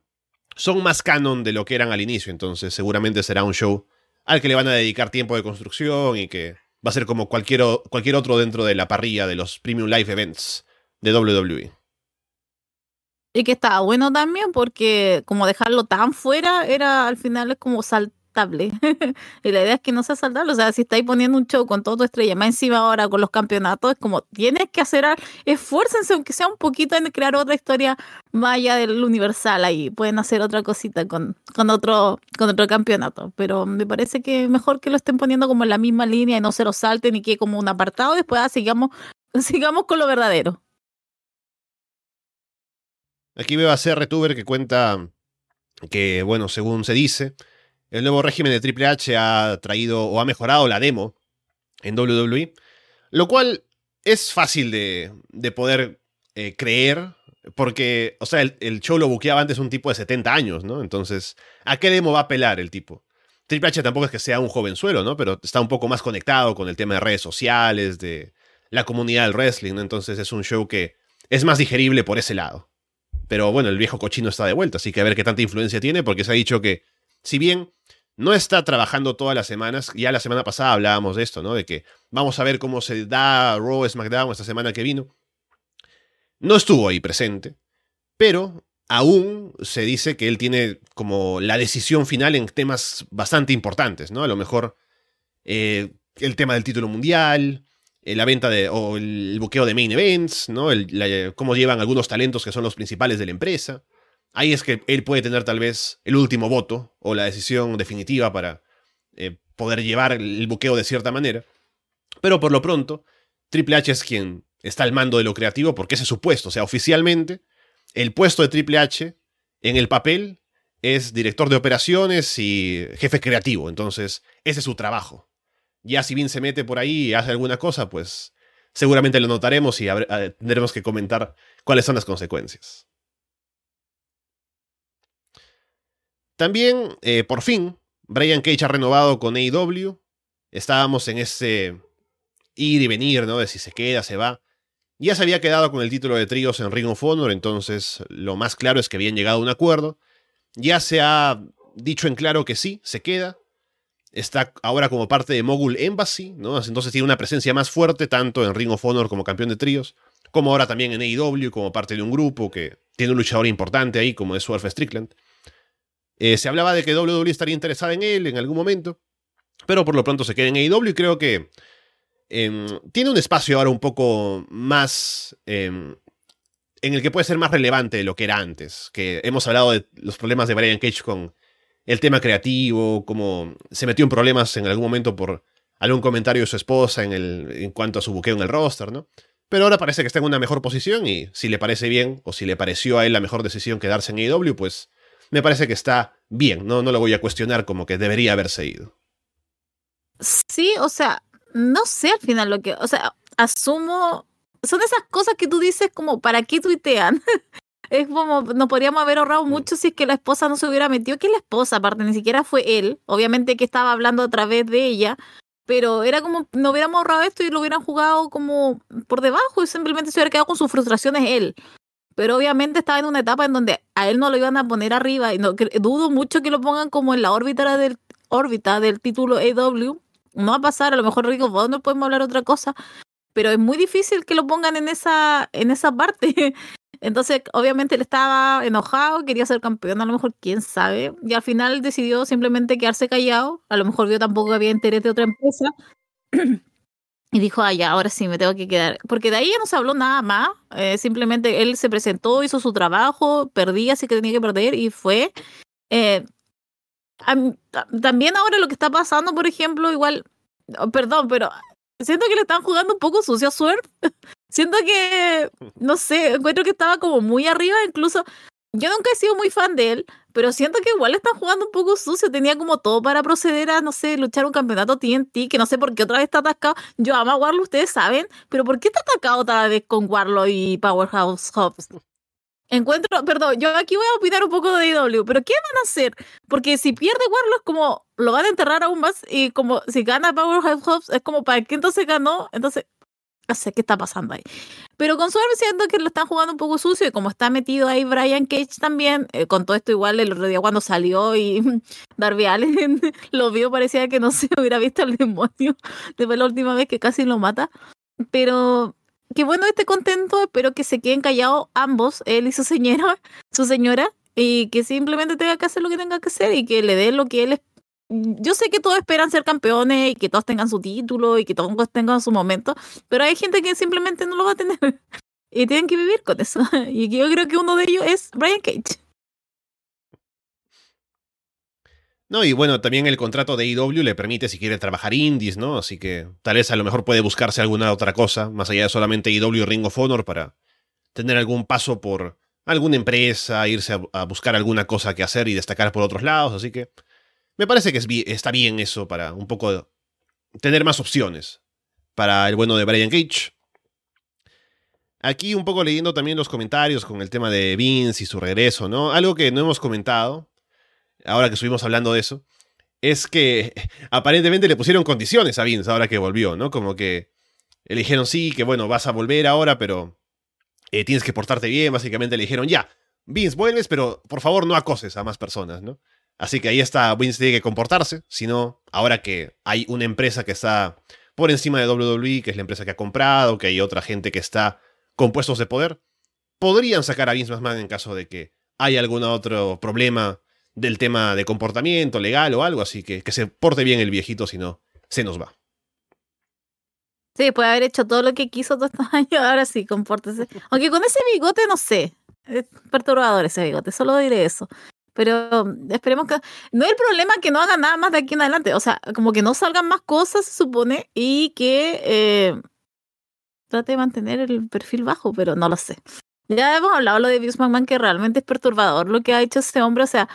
son más canon de lo que eran al inicio, entonces seguramente será un show al que le van a dedicar tiempo de construcción y que va a ser como cualquier, cualquier otro dentro de la parrilla de los Premium Live Events de WWE. Y que estaba bueno también porque como dejarlo tan fuera era al final es como [laughs] y la idea es que no sea saltable. O sea, si estáis poniendo un show con todo tu estrella, más encima ahora con los campeonatos, es como tienes que hacer, esfuércense, aunque sea un poquito, en crear otra historia allá del universal ahí. Pueden hacer otra cosita con, con, otro, con otro campeonato. Pero me parece que mejor que lo estén poniendo como en la misma línea y no se lo salten y que como un apartado. Después ah, sigamos, [laughs] sigamos con lo verdadero. Aquí veo a CR que cuenta que, bueno, según se dice, el nuevo régimen de Triple H ha traído o ha mejorado la demo en WWE, lo cual es fácil de, poder eh, creer, porque, o sea, el, show lo buqueaba antes un tipo de 70 años, ¿no? Entonces, ¿a qué demo va a apelar el tipo? Triple H tampoco es que sea un jovenzuelo, ¿no? Pero está un poco más conectado con el tema de redes sociales, de la comunidad del wrestling, ¿no? Entonces es un show que es más digerible por ese lado. Pero bueno, el viejo cochino está de vuelta, así que a ver qué tanta influencia tiene, porque se ha dicho que, si bien no está trabajando todas las semanas. Ya la semana pasada hablábamos de esto, ¿no? De que vamos a ver cómo se da Raw SmackDown esta semana que vino. No estuvo ahí presente, pero aún se dice que él tiene como la decisión final en temas bastante importantes, ¿no? A lo mejor eh, el tema del título mundial, eh, la venta de, o el buqueo de main events, ¿no? El, cómo llevan algunos talentos que son los principales de la empresa. Ahí es que él puede tener tal vez el último voto o la decisión definitiva para eh, poder llevar el buqueo de cierta manera. Pero por lo pronto, Triple H es quien está al mando de lo creativo porque ese es su puesto. O sea, oficialmente, el puesto de Triple H en el papel es director de operaciones y jefe creativo. Entonces, ese es su trabajo. Ya si bien se mete por ahí y hace alguna cosa, pues seguramente lo notaremos y tendremos que comentar cuáles son las consecuencias. También, eh, por fin, Brian Cage ha renovado con AEW. Estábamos en ese ir y venir, ¿no? De si se queda, se va. Ya se había quedado con el título de tríos en Ring of Honor, entonces lo más claro es que habían llegado a un acuerdo. Ya se ha dicho en claro que sí, se queda. Está ahora como parte de Mogul Embassy, ¿no? Entonces tiene una presencia más fuerte tanto en Ring of Honor como campeón de tríos, como ahora también en AEW como parte de un grupo que tiene un luchador importante ahí como es Swerve Strickland. Eh, se hablaba de que WWE estaría interesada en él en algún momento, pero por lo pronto se queda en AEW y creo que em, tiene un espacio ahora un poco más em, en el que puede ser más relevante de lo que era antes, que hemos hablado de los problemas de Brian Cage con el tema creativo, como se metió en problemas en algún momento por algún comentario de su esposa en, el, en cuanto a su buqueo en el roster, ¿no? Pero ahora parece que está en una mejor posición y si le parece bien o si le pareció a él la mejor decisión quedarse en AEW, pues me parece que está bien, no, no lo voy a cuestionar como que debería haberse ido. Sí, o sea, no sé al final lo que, o sea, asumo, son esas cosas que tú dices como, ¿para qué tuitean? [laughs] es como, nos podríamos haber ahorrado mm. mucho si es que la esposa no se hubiera metido, que la esposa aparte, ni siquiera fue él, obviamente que estaba hablando a través de ella, pero era como, no hubiéramos ahorrado esto y lo hubieran jugado como por debajo y simplemente se hubiera quedado con sus frustraciones él pero obviamente estaba en una etapa en donde a él no lo iban a poner arriba y no, dudo mucho que lo pongan como en la órbita del, órbita del título AW. No va a pasar, a lo mejor Rico no podemos hablar otra cosa, pero es muy difícil que lo pongan en esa, en esa parte. [laughs] Entonces, obviamente él estaba enojado, quería ser campeón, a lo mejor quién sabe, y al final decidió simplemente quedarse callado, a lo mejor vio tampoco había interés de otra empresa. [clears throat] Y dijo, ya, ahora sí me tengo que quedar. Porque de ahí ya no se habló nada más. Eh, simplemente él se presentó, hizo su trabajo, perdía, así que tenía que perder y fue. Eh, también ahora lo que está pasando, por ejemplo, igual, perdón, pero siento que le están jugando un poco sucio a [laughs] siento que, no sé, encuentro que estaba como muy arriba, incluso yo nunca he sido muy fan de él, pero siento que igual están jugando un poco sucio. Tenía como todo para proceder a, no sé, luchar un campeonato TNT, que no sé por qué otra vez está atascado. Yo amo a ustedes saben, pero ¿por qué está atacado otra vez con Warlock y Powerhouse Hobbs? Encuentro, perdón, yo aquí voy a opinar un poco de IW, pero ¿qué van a hacer? Porque si pierde Warlock, como lo van a enterrar aún más, y como si gana Powerhouse Hobbs, es como para qué entonces ganó, entonces no sé qué está pasando ahí. Pero con Swerve siento que lo están jugando un poco sucio y como está metido ahí Brian Cage también, eh, con todo esto igual el otro cuando salió y [laughs] Darby Allen [laughs] lo vio, parecía que no [laughs] se hubiera visto el demonio después la última vez que casi lo mata. Pero qué bueno esté contento, espero que se queden callados ambos, él y su señora, su señora, y que simplemente tenga que hacer lo que tenga que hacer y que le dé lo que él yo sé que todos esperan ser campeones y que todos tengan su título y que todos tengan su momento, pero hay gente que simplemente no lo va a tener [laughs] y tienen que vivir con eso. [laughs] Y yo creo que uno de ellos es Brian Cage. No, y bueno, también el contrato de IW le permite si quiere trabajar indies, ¿no? Así que tal vez a lo mejor puede buscarse alguna otra cosa, más allá de solamente IW y Ring of Honor, para tener algún paso por alguna empresa, irse a buscar alguna cosa que hacer y destacar por otros lados, así que me parece que está bien eso para un poco tener más opciones para el bueno de Brian Cage. Aquí un poco leyendo también los comentarios con el tema de Vince y su regreso, ¿no? Algo que no hemos comentado, ahora que estuvimos hablando de eso, es que [laughs] aparentemente le pusieron condiciones a Vince ahora que volvió, ¿no? Como que le dijeron, sí, que bueno, vas a volver ahora, pero eh, tienes que portarte bien, básicamente le dijeron, ya, Vince, vuelves, pero por favor no acoses a más personas, ¿no? Así que ahí está, Vince tiene que comportarse, sino ahora que hay una empresa que está por encima de WWE, que es la empresa que ha comprado, que hay otra gente que está con puestos de poder, podrían sacar a Vince McMahon en caso de que haya algún otro problema del tema de comportamiento legal o algo, así que que se porte bien el viejito, si no, se nos va. Sí, puede haber hecho todo lo que quiso todos estos [laughs] años, ahora sí, compórtese. Aunque con ese bigote, no sé, es perturbador ese bigote, solo diré eso. Pero esperemos que. No es el problema que no hagan nada más de aquí en adelante. O sea, como que no salgan más cosas, se supone, y que eh, trate de mantener el perfil bajo, pero no lo sé. Ya hemos hablado lo de Vince McMahon, que realmente es perturbador lo que ha hecho este hombre. O sea,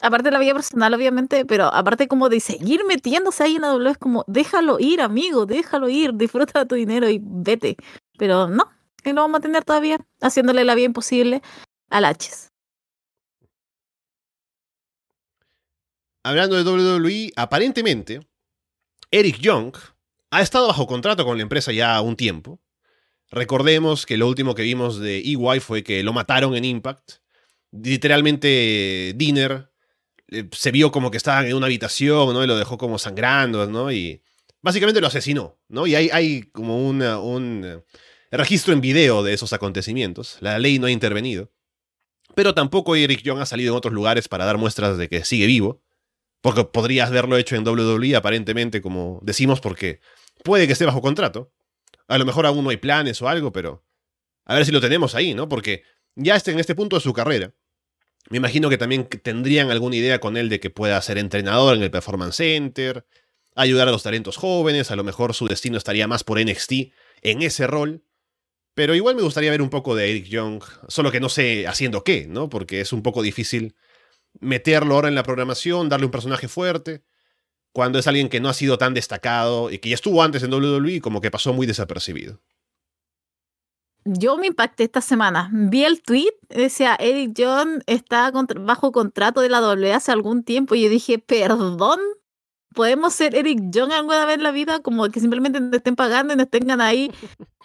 aparte de la vida personal, obviamente, pero aparte como de seguir metiéndose ahí en la W, es como, déjalo ir, amigo, déjalo ir, disfruta de tu dinero y vete. Pero no, que lo vamos a tener todavía, haciéndole la vida imposible al H. hablando de WWE, aparentemente, Eric Young ha estado bajo contrato con la empresa ya un tiempo. Recordemos que lo último que vimos de EY fue que lo mataron en Impact. Literalmente, Dinner eh, se vio como que estaba en una habitación, ¿no? Y lo dejó como sangrando, ¿no? Y básicamente lo asesinó, ¿no? Y hay, hay como un eh, registro en video de esos acontecimientos. La ley no ha intervenido. Pero tampoco Eric Young ha salido en otros lugares para dar muestras de que sigue vivo. Porque podrías haberlo hecho en WWE, aparentemente, como decimos, porque puede que esté bajo contrato. A lo mejor aún no hay planes o algo, pero a ver si lo tenemos ahí, ¿no? Porque ya está en este punto de su carrera. Me imagino que también tendrían alguna idea con él de que pueda ser entrenador en el Performance Center, ayudar a los talentos jóvenes, a lo mejor su destino estaría más por NXT en ese rol. Pero igual me gustaría ver un poco de Eric Young, solo que no sé haciendo qué, ¿no? Porque es un poco difícil meterlo ahora en la programación, darle un personaje fuerte, cuando es alguien que no ha sido tan destacado y que ya estuvo antes en WWE como que pasó muy desapercibido. Yo me impacté esta semana. Vi el tweet, decía Eric John está bajo contrato de la WWE hace algún tiempo y yo dije, perdón, ¿podemos ser Eric John alguna vez en la vida? Como que simplemente te estén pagando y nos tengan ahí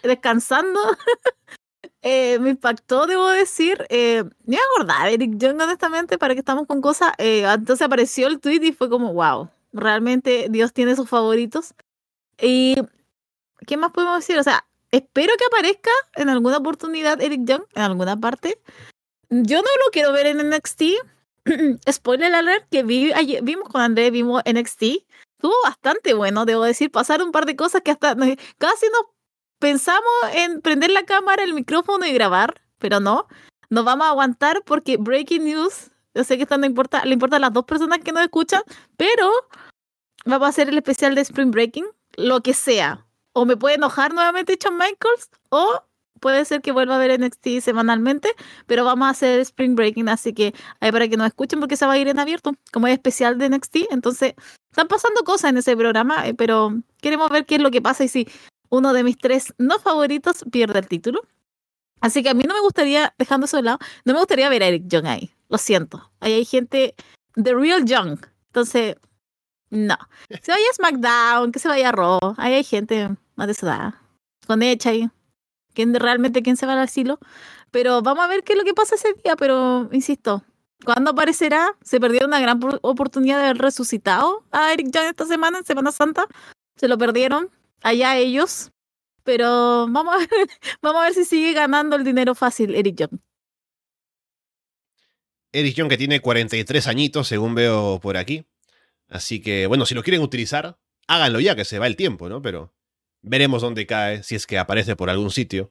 descansando. [laughs] Eh, me impactó, debo decir. Eh, me acordaba Eric Young, honestamente, para que estamos con cosas. Eh, entonces apareció el tweet y fue como, wow, realmente Dios tiene sus favoritos. Y, ¿qué más podemos decir? O sea, espero que aparezca en alguna oportunidad Eric Young, en alguna parte. Yo no lo quiero ver en NXT. [clears throat] Spoiler alert, que vi, ayer, vimos con André, vimos NXT. Estuvo bastante bueno, debo decir. Pasaron un par de cosas que hasta casi nos pensamos en prender la cámara, el micrófono y grabar, pero no. Nos vamos a aguantar porque Breaking News, yo sé que esto le importa las dos personas que nos escuchan, pero vamos a hacer el especial de Spring Breaking, lo que sea. o me puede enojar nuevamente Shawn Michaels, o puede ser que vuelva a ver NXT semanalmente, pero vamos a hacer Spring Breaking, así que ahí para que nos escuchen porque se va a ir en abierto, como es especial de NXT, entonces están pasando cosas en ese programa, eh, pero queremos ver qué es lo que pasa y si uno de mis tres no favoritos pierde el título. Así que a mí no me gustaría, dejando eso de lado, no me gustaría ver a Eric Young ahí, lo siento. Ahí hay gente, The Real Young, entonces, no. [laughs] Se vaya a SmackDown, que se vaya a Raw, ahí hay gente más de esa edad, con hecha ahí quién realmente quién se va al asilo. Pero vamos a ver qué es lo que pasa ese día, pero insisto, ¿cuándo aparecerá? Se perdió una gran oportunidad de haber resucitado a Eric Young esta semana, en Semana Santa. Se lo perdieron, allá ellos. Pero [laughs] vamos a ver, si sigue ganando el dinero fácil Eric Young. Eric Young que tiene 43 añitos, según veo por aquí. Así que, bueno, si lo quieren utilizar, háganlo ya, que se va el tiempo, ¿no? Pero Veremos dónde cae, si es que aparece por algún sitio.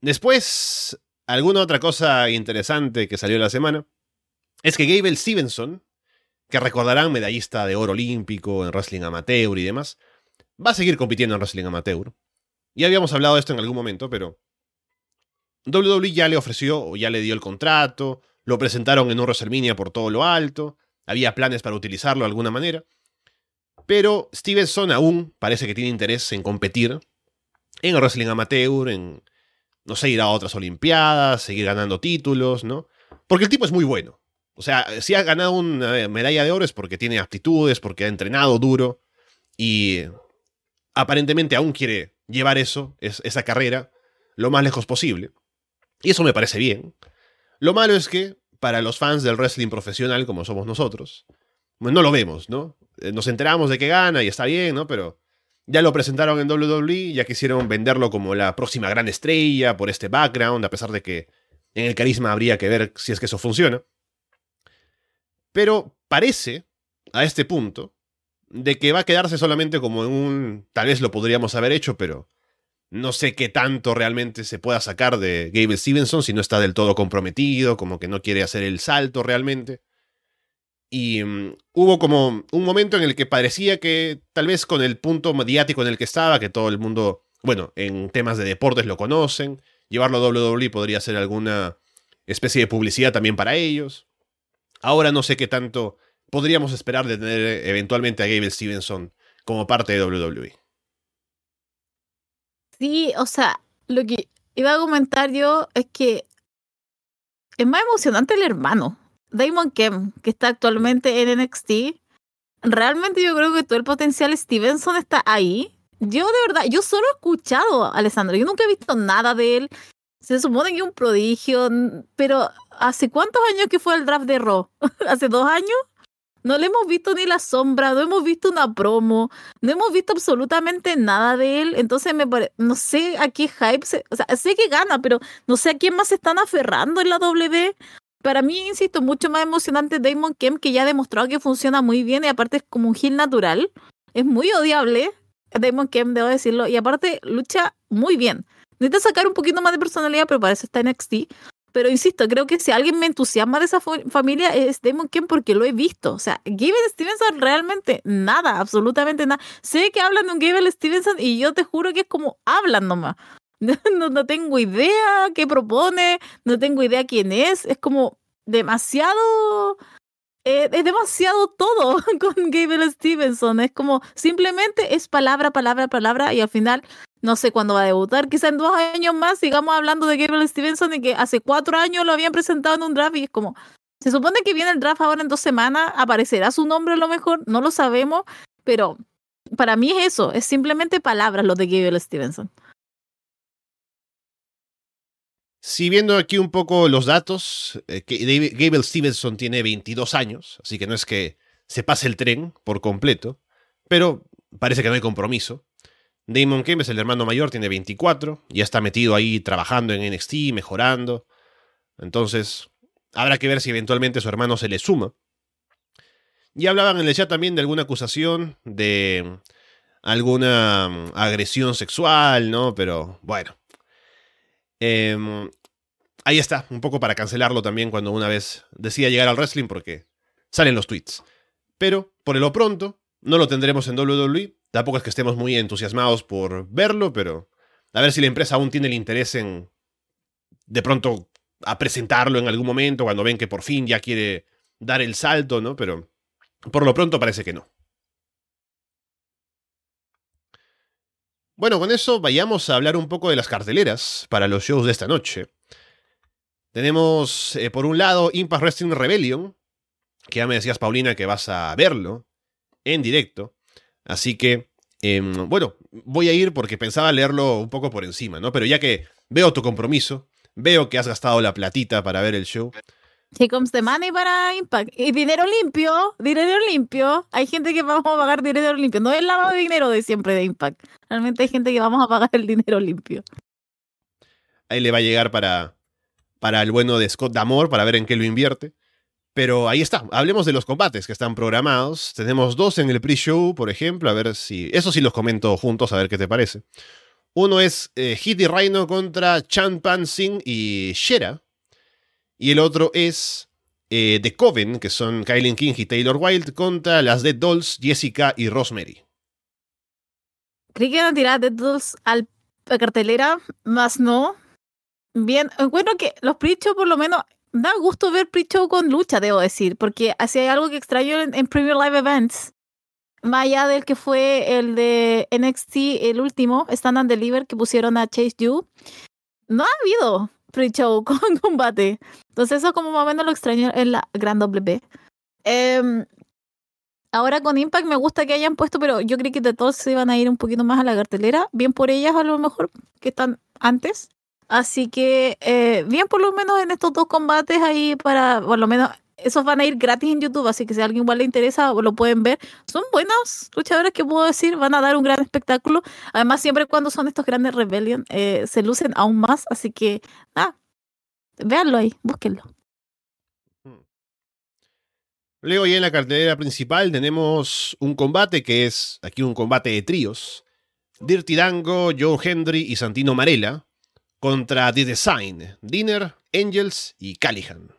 Después, alguna otra cosa interesante que salió la semana es que Gable Stevenson, que recordarán medallista de oro olímpico en wrestling amateur y demás, va a seguir compitiendo en wrestling amateur. Ya habíamos hablado de esto en algún momento, pero WWE ya le ofreció o ya le dio el contrato, lo presentaron en un WrestleMania por todo lo alto, había planes para utilizarlo de alguna manera. Pero Stevenson aún parece que tiene interés en competir en el wrestling amateur, en, no sé, ir a otras Olimpiadas, seguir ganando títulos, ¿no? Porque el tipo es muy bueno. O sea, si ha ganado una medalla de oro es porque tiene aptitudes, porque ha entrenado duro y aparentemente aún quiere llevar eso, esa carrera, lo más lejos posible. Y eso me parece bien. Lo malo es que, para los fans del wrestling profesional como somos nosotros, pues no lo vemos, ¿no? Eh, nos enteramos de que gana y está bien, ¿no? Pero ya lo presentaron en WWE, ya quisieron venderlo como la próxima gran estrella por este background, a pesar de que en el carisma habría que ver si es que eso funciona. Pero parece, a este punto, de que va a quedarse solamente como en un... Tal vez lo podríamos haber hecho, pero no sé qué tanto realmente se pueda sacar de Gable Stevenson si no está del todo comprometido, como que no quiere hacer el salto realmente. Y mm, hubo como un momento en el que parecía que tal vez con el punto mediático en el que estaba, que todo el mundo, bueno, en temas de deportes lo conocen, llevarlo a WWE podría ser alguna especie de publicidad también para ellos. Ahora no sé qué tanto podríamos esperar de tener eventualmente a Gable Stevenson como parte de WWE. Sí, o sea, lo que iba a comentar yo es que es más emocionante el hermano. Damon Kem, que está actualmente en NXT, realmente yo creo que todo el potencial Stevenson está ahí. Yo de verdad, yo solo he escuchado a Alessandro, yo nunca he visto nada de él. Se supone que es un prodigio, pero ¿hace cuántos años que fue el draft de Raw? [laughs] ¿Hace dos años? No le hemos visto ni la sombra, no hemos visto una promo, no hemos visto absolutamente nada de él. Entonces me parece, no sé a qué hype, o sea, sé que gana, pero no sé a quién más se están aferrando en la W para mí, insisto, mucho más emocionante Damon Kemp, que ya ha demostrado que funciona muy bien y aparte es como un heel natural. Es muy odiable, Damon Kemp, debo decirlo, y aparte lucha muy bien. Necesita sacar un poquito más de personalidad, pero para eso está NXT. Pero insisto, creo que si alguien me entusiasma de esa familia es Damon Kemp porque lo he visto. O sea, Gable Stevenson realmente nada, absolutamente nada. Sé que hablan de un Gable Stevenson y yo te juro que es como hablan nomás. [laughs] No, no, tengo idea qué propone, no tengo idea quién es. Es como demasiado. Eh, es demasiado todo [laughs] con Gable Stevenson. Es como simplemente es palabra, palabra, palabra y al final no sé cuándo va a debutar. Quizá en dos años más sigamos hablando de Gable Stevenson y que hace cuatro años lo habían presentado en un draft y es como. Se supone que viene el draft ahora en dos semanas. ¿Aparecerá su nombre a lo mejor? No lo sabemos. Pero para mí es eso. Es simplemente palabras lo de Gable Stevenson. Si viendo aquí un poco los datos, eh, Gable Stevenson tiene 22 años, así que no es que se pase el tren por completo, pero parece que no hay compromiso. Damon Kemp es el hermano mayor, tiene 24, ya está metido ahí trabajando en NXT, mejorando. Entonces, habrá que ver si eventualmente su hermano se le suma. Y hablaban en el chat también de alguna acusación de alguna mm, agresión sexual, ¿no? Pero bueno, Em, ahí está, un poco para cancelarlo también cuando una vez decida llegar al wrestling porque salen los tweets. Pero, por lo pronto, no lo tendremos en WWE. Tampoco es que estemos muy entusiasmados por verlo, pero a ver si la empresa aún tiene el interés en de pronto a presentarlo en algún momento, cuando ven que por fin ya quiere dar el salto, ¿no? Pero por lo pronto parece que no. Bueno, con eso vayamos a hablar un poco de las carteleras para los shows de esta noche. Tenemos, eh, por un lado, Impact Wrestling Rebellion, que ya me decías, Paulina, que vas a verlo en directo. Así que, em, bueno, voy a ir porque pensaba leerlo un poco por encima, ¿no? Pero ya que veo tu compromiso, veo que has gastado la platita para ver el show. Here comes the money para Impact. Y dinero limpio, dinero limpio. Hay gente que vamos a pagar dinero limpio. No es el lavado de dinero de siempre de Impact. Realmente hay gente que vamos a pagar el dinero limpio. Ahí le va a llegar para, para el bueno de Scott Damore, para ver en qué lo invierte. Pero ahí está, hablemos de los combates que están programados. Tenemos dos en el pre-show, por ejemplo, a ver si... Eso sí los comento juntos, a ver qué te parece. Uno es eh, Hit y Rhino contra Chan Pan Singh y Shera. Y el otro es eh, The Coven, que son Kylie King y Taylor Wilde, contra las Dead Dolls, Jessica y Rosemary. Creí que iban a tirar Dead Dolls al, a cartelera, más no. Bien, encuentro que los pre-show por lo menos da gusto ver pre-show con lucha, debo decir, porque así hay algo que extraño en, en Premier Live Events. Más allá del que fue el de NXT, el último, Stand and Deliver, que pusieron a Chase You, no ha habido pre-show [laughs] con combate. Entonces eso como más o menos lo extraño en la Gran W. Em, ahora con Impact me gusta que hayan puesto, pero yo creí que de todos se iban a ir un poquito más a la cartelera. Bien por ellas a lo mejor, que están antes. Así que eh, bien por lo menos en estos dos combates ahí para, por lo menos, esos van a ir gratis en YouTube, así que si a alguien igual le interesa lo pueden ver. Son buenos luchadores que puedo decir, van a dar un gran espectáculo. Además, siempre cuando son estos grandes Rebellion, eh, se lucen aún más, así que nada, véanlo ahí, búsquenlo. Luego ya en la cartelera principal tenemos un combate que es aquí un combate de tríos. Dirty Dango, Joe Hendry y Santino Marella contra The Design, Dinner, Angels y Callihan.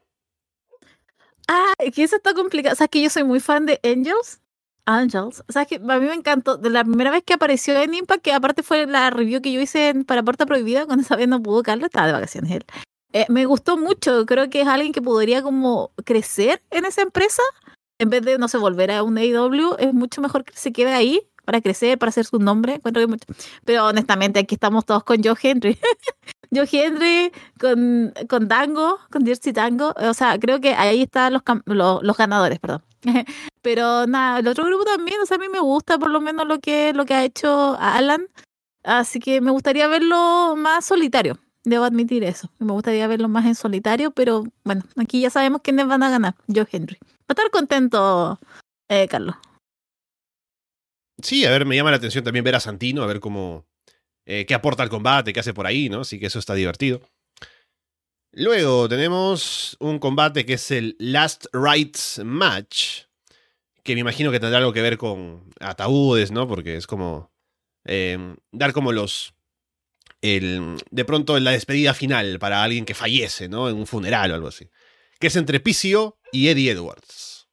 Ah, que eso está complicado. O sea, que yo soy muy fan de Angels. Angels. O sea, que a mí me encantó. De la primera vez que apareció en Impact, que aparte fue la review que yo hice en, para Puerta Prohibida, cuando esa vez no pudo Carlos, estaba de vacaciones él. Eh, me gustó mucho. Creo que es alguien que podría como crecer en esa empresa. En vez de, no sé, volver a un AEW, es mucho mejor que se quede ahí para crecer, para hacer su nombre. Encuentro que mucho... Pero honestamente, aquí estamos todos con Joe Henry. [laughs] Joe Henry con, con Dango, con Dirty Tango. O sea, creo que ahí están los, los, ganadores, perdón. [laughs] Pero nada, el otro grupo también, o sea, a mí me gusta por lo menos lo que, lo que ha hecho Alan. Así que me gustaría verlo más solitario. Debo admitir eso. Me gustaría verlo más en solitario, pero bueno, aquí ya sabemos quiénes van a ganar. Joe Henry. Va a estar contento, eh, Carlos. Sí, a ver, me llama la atención también ver a Santino, a ver cómo. Eh, qué aporta al combate, qué hace por ahí, ¿no? Así que eso está divertido. Luego tenemos un combate que es el Last Rights Match. Que me imagino que tendrá algo que ver con ataúdes, ¿no? Porque es como. Eh, dar como los. El, de pronto la despedida final para alguien que fallece, ¿no? En un funeral o algo así. Que es entre PCO y Eddie Edwards.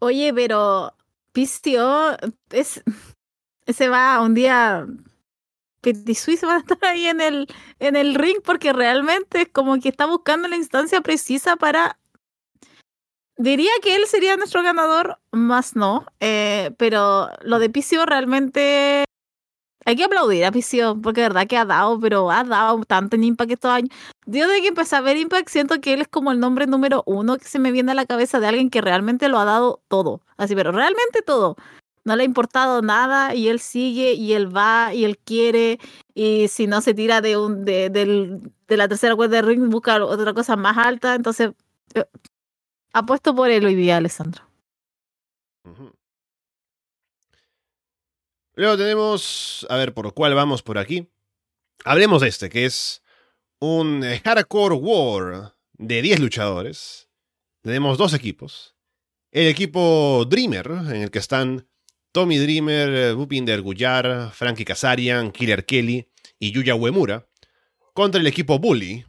Oye, pero PCO es, se va un día Petit Suisse va a estar ahí en el, en el ring porque realmente es como que está buscando la instancia precisa para... Diría que él sería nuestro ganador, más no, eh, pero lo de PCO realmente hay que aplaudir a PCO, porque de verdad que ha dado, pero ha dado tanto en Impact estos años. Yo desde que empecé a ver Impact siento que él es como el nombre número uno que se me viene a la cabeza de alguien que realmente lo ha dado todo. Así, pero realmente todo. No le ha importado nada y él sigue y él va y él quiere. Y si no se tira de un de, de, la tercera cuerda de ring, busca otra cosa más alta. Entonces, eh, apuesto por él hoy día, Alessandro. Luego tenemos, a ver, por cuál vamos por aquí. Hablemos de este, que es un Hardcore War de 10 luchadores. Tenemos dos equipos. El equipo Dreamer, en el que están Tommy Dreamer, Bupinder Guyar, Frankie Kazarian, Killer Kelly y Yuya Uemura. Contra el equipo Bully.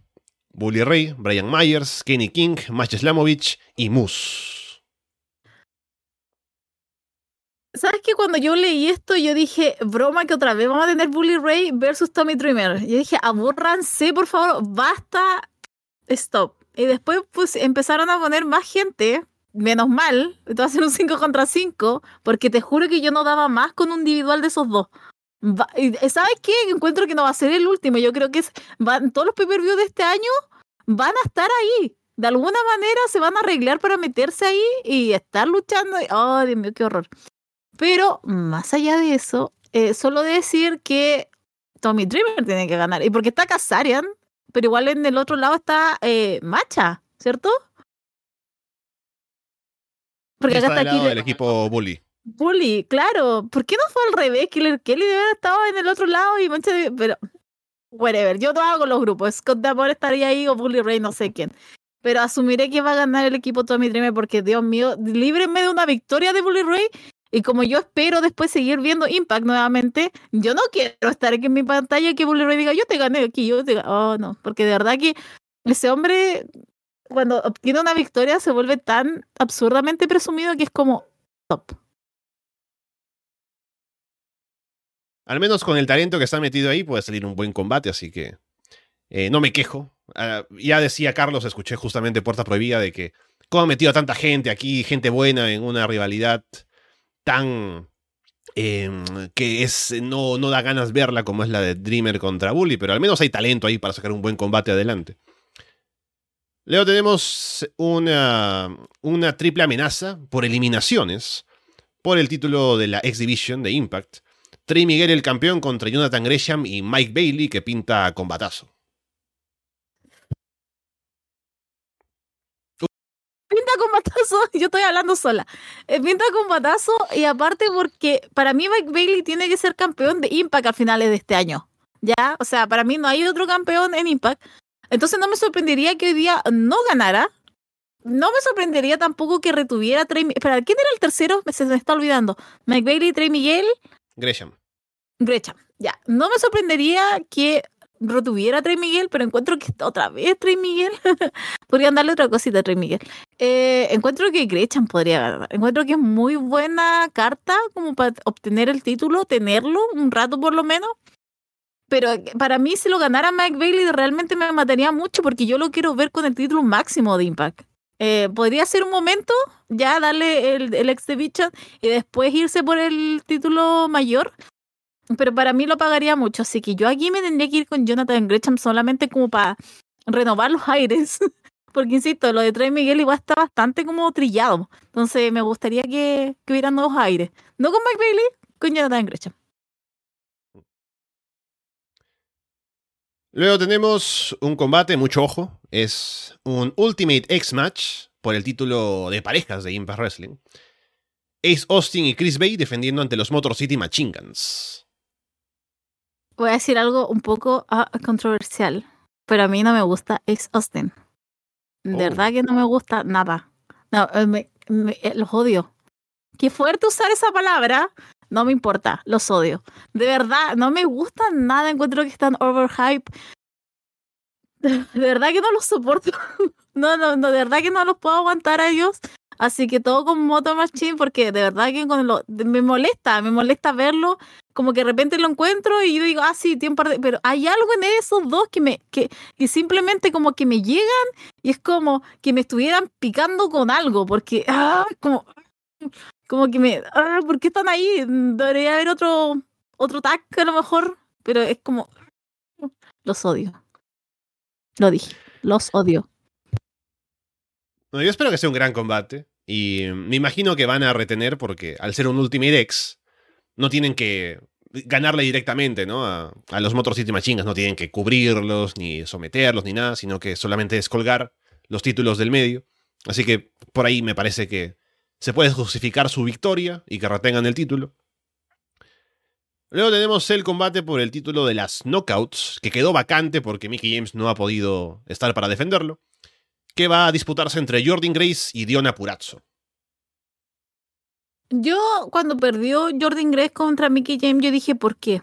Bully Ray, Brian Myers, Kenny King, Mash Slamovich y Moose. ¿Sabes que cuando yo leí esto, yo dije, broma que otra vez vamos a tener Bully Ray versus Tommy Dreamer? Yo dije, aburranse, por favor, basta, stop. Y después pues empezaron a poner más gente, menos mal, esto va a ser un 5 contra 5, porque te juro que yo no daba más con un individual de esos dos. ¿Sabes qué? Encuentro que no va a ser el último. Yo creo que todos los pay-per-view de este año van a estar ahí. De alguna manera se van a arreglar para meterse ahí y estar luchando. Oh, Dios mío, qué horror. Pero más allá de eso, eh, solo decir que Tommy Dreamer tiene que ganar. Y porque está Kazarian, pero igual en el otro lado está eh, Macha, ¿cierto? Porque acá está, aquí el equipo Bully. Bully, claro. ¿Por qué no fue al revés? Killer Kelly debe haber estado en el otro lado y Mancha. Pero, whatever. Yo no hago los grupos. Scott Damore estaría ahí o Bully Ray, no sé quién. Pero asumiré que va a ganar el equipo Tommy Dreamer porque, Dios mío, líbrenme de una victoria de Bully Ray y como yo espero después seguir viendo Impact nuevamente, yo no quiero estar aquí en mi pantalla y que Bully Ray diga, yo te gané aquí, yo te gané. Oh, no, porque de verdad que ese hombre, cuando obtiene una victoria, se vuelve tan absurdamente presumido que es como top. Al menos con el talento que está metido ahí puede salir un buen combate, así que eh, no me quejo. Ah, ya decía Carlos, escuché justamente Puerta Prohibida de que cómo ha metido a tanta gente aquí, gente buena en una rivalidad tan em, que es no, no da ganas verla como es la de Dreamer contra Bully, pero al menos hay talento ahí para sacar un buen combate adelante. Luego tenemos una, triple amenaza por eliminaciones por el título de la X Division de Impact. Trey Miguel el campeón contra Jonathan Gresham y Mike Bailey que pinta combatazo. pinta con batazo, [laughs] yo estoy hablando sola. Eh, pinta con batazo y aparte porque para mí Mike Bailey tiene que ser campeón de Impact a finales de este año. ¿Ya? O sea, para mí no hay otro campeón en Impact. Entonces no me sorprendería que hoy día no ganara. No me sorprendería tampoco que retuviera a Trey... Espera, ¿quién era el tercero? Se me está olvidando. Mike Bailey, Trey Miguel. Gresham. Gresham, ya. No me sorprendería que retuviera a Trey Miguel, pero encuentro que otra vez Trey Miguel. [laughs] Podrían darle otra cosita a Trey Miguel. Eh, encuentro que Gretchen podría ganar. Encuentro que es muy buena carta como para obtener el título, tenerlo un rato por lo menos. Pero para mí, si lo ganara Mike Bailey, realmente me mataría mucho porque yo lo quiero ver con el título máximo de Impact. Eh, podría ser un momento ya darle el, el Exhibition y después irse por el título mayor pero para mí lo pagaría mucho, así que yo aquí me tendría que ir con Jonathan Gresham solamente como para renovar los aires. [laughs] Porque insisto, lo de Trey Miguel igual está bastante como trillado. Entonces me gustaría que, que hubiera nuevos aires. No con Mike Bailey, con Jonathan Gresham. Luego tenemos un combate, mucho ojo. Es un Ultimate X Match por el título de parejas de Impact Wrestling. Ace Austin y Chris Bay defendiendo ante los Motor City Machine Guns voy a decir algo un poco ah, controversial, pero a mí no me gusta Ex Austin. De oh. verdad que no me gusta nada. No, eh, eh, los odio. Qué fuerte usar esa palabra. No me importa, los odio. De verdad, no me gustan nada. Encuentro que están overhype. [laughs] De, verdad que no los soporto. [laughs] No, no, no, de verdad que no los puedo aguantar a ellos. Así que todo con Moto Machine, porque de verdad que con lo, me molesta, me molesta verlo, como que de repente lo encuentro y yo digo, ah, sí, de... Pero hay algo en esos dos que me, que, que simplemente como que me llegan y es como que me estuvieran picando con algo, porque, ah, como, como que me, ah, ¿por qué están ahí? Debería haber otro, otro tag a lo mejor, pero es como, los odio. Lo dije, los odio yo espero que sea un gran combate. Y me imagino que van a retener porque al ser un Ultimate X, no tienen que ganarle directamente, ¿no? A, los Motor City Machingas, no tienen que cubrirlos, ni someterlos, ni nada, sino que solamente es colgar los títulos del medio. Así que por ahí me parece que se puede justificar su victoria y que retengan el título. Luego tenemos el combate por el título de las Knockouts, que quedó vacante porque Mickey James no ha podido estar para defenderlo que va a disputarse entre Jordan Grace y Diona Purazzo. Yo, cuando perdió Jordan Grace contra Mickey James, yo dije, ¿por qué?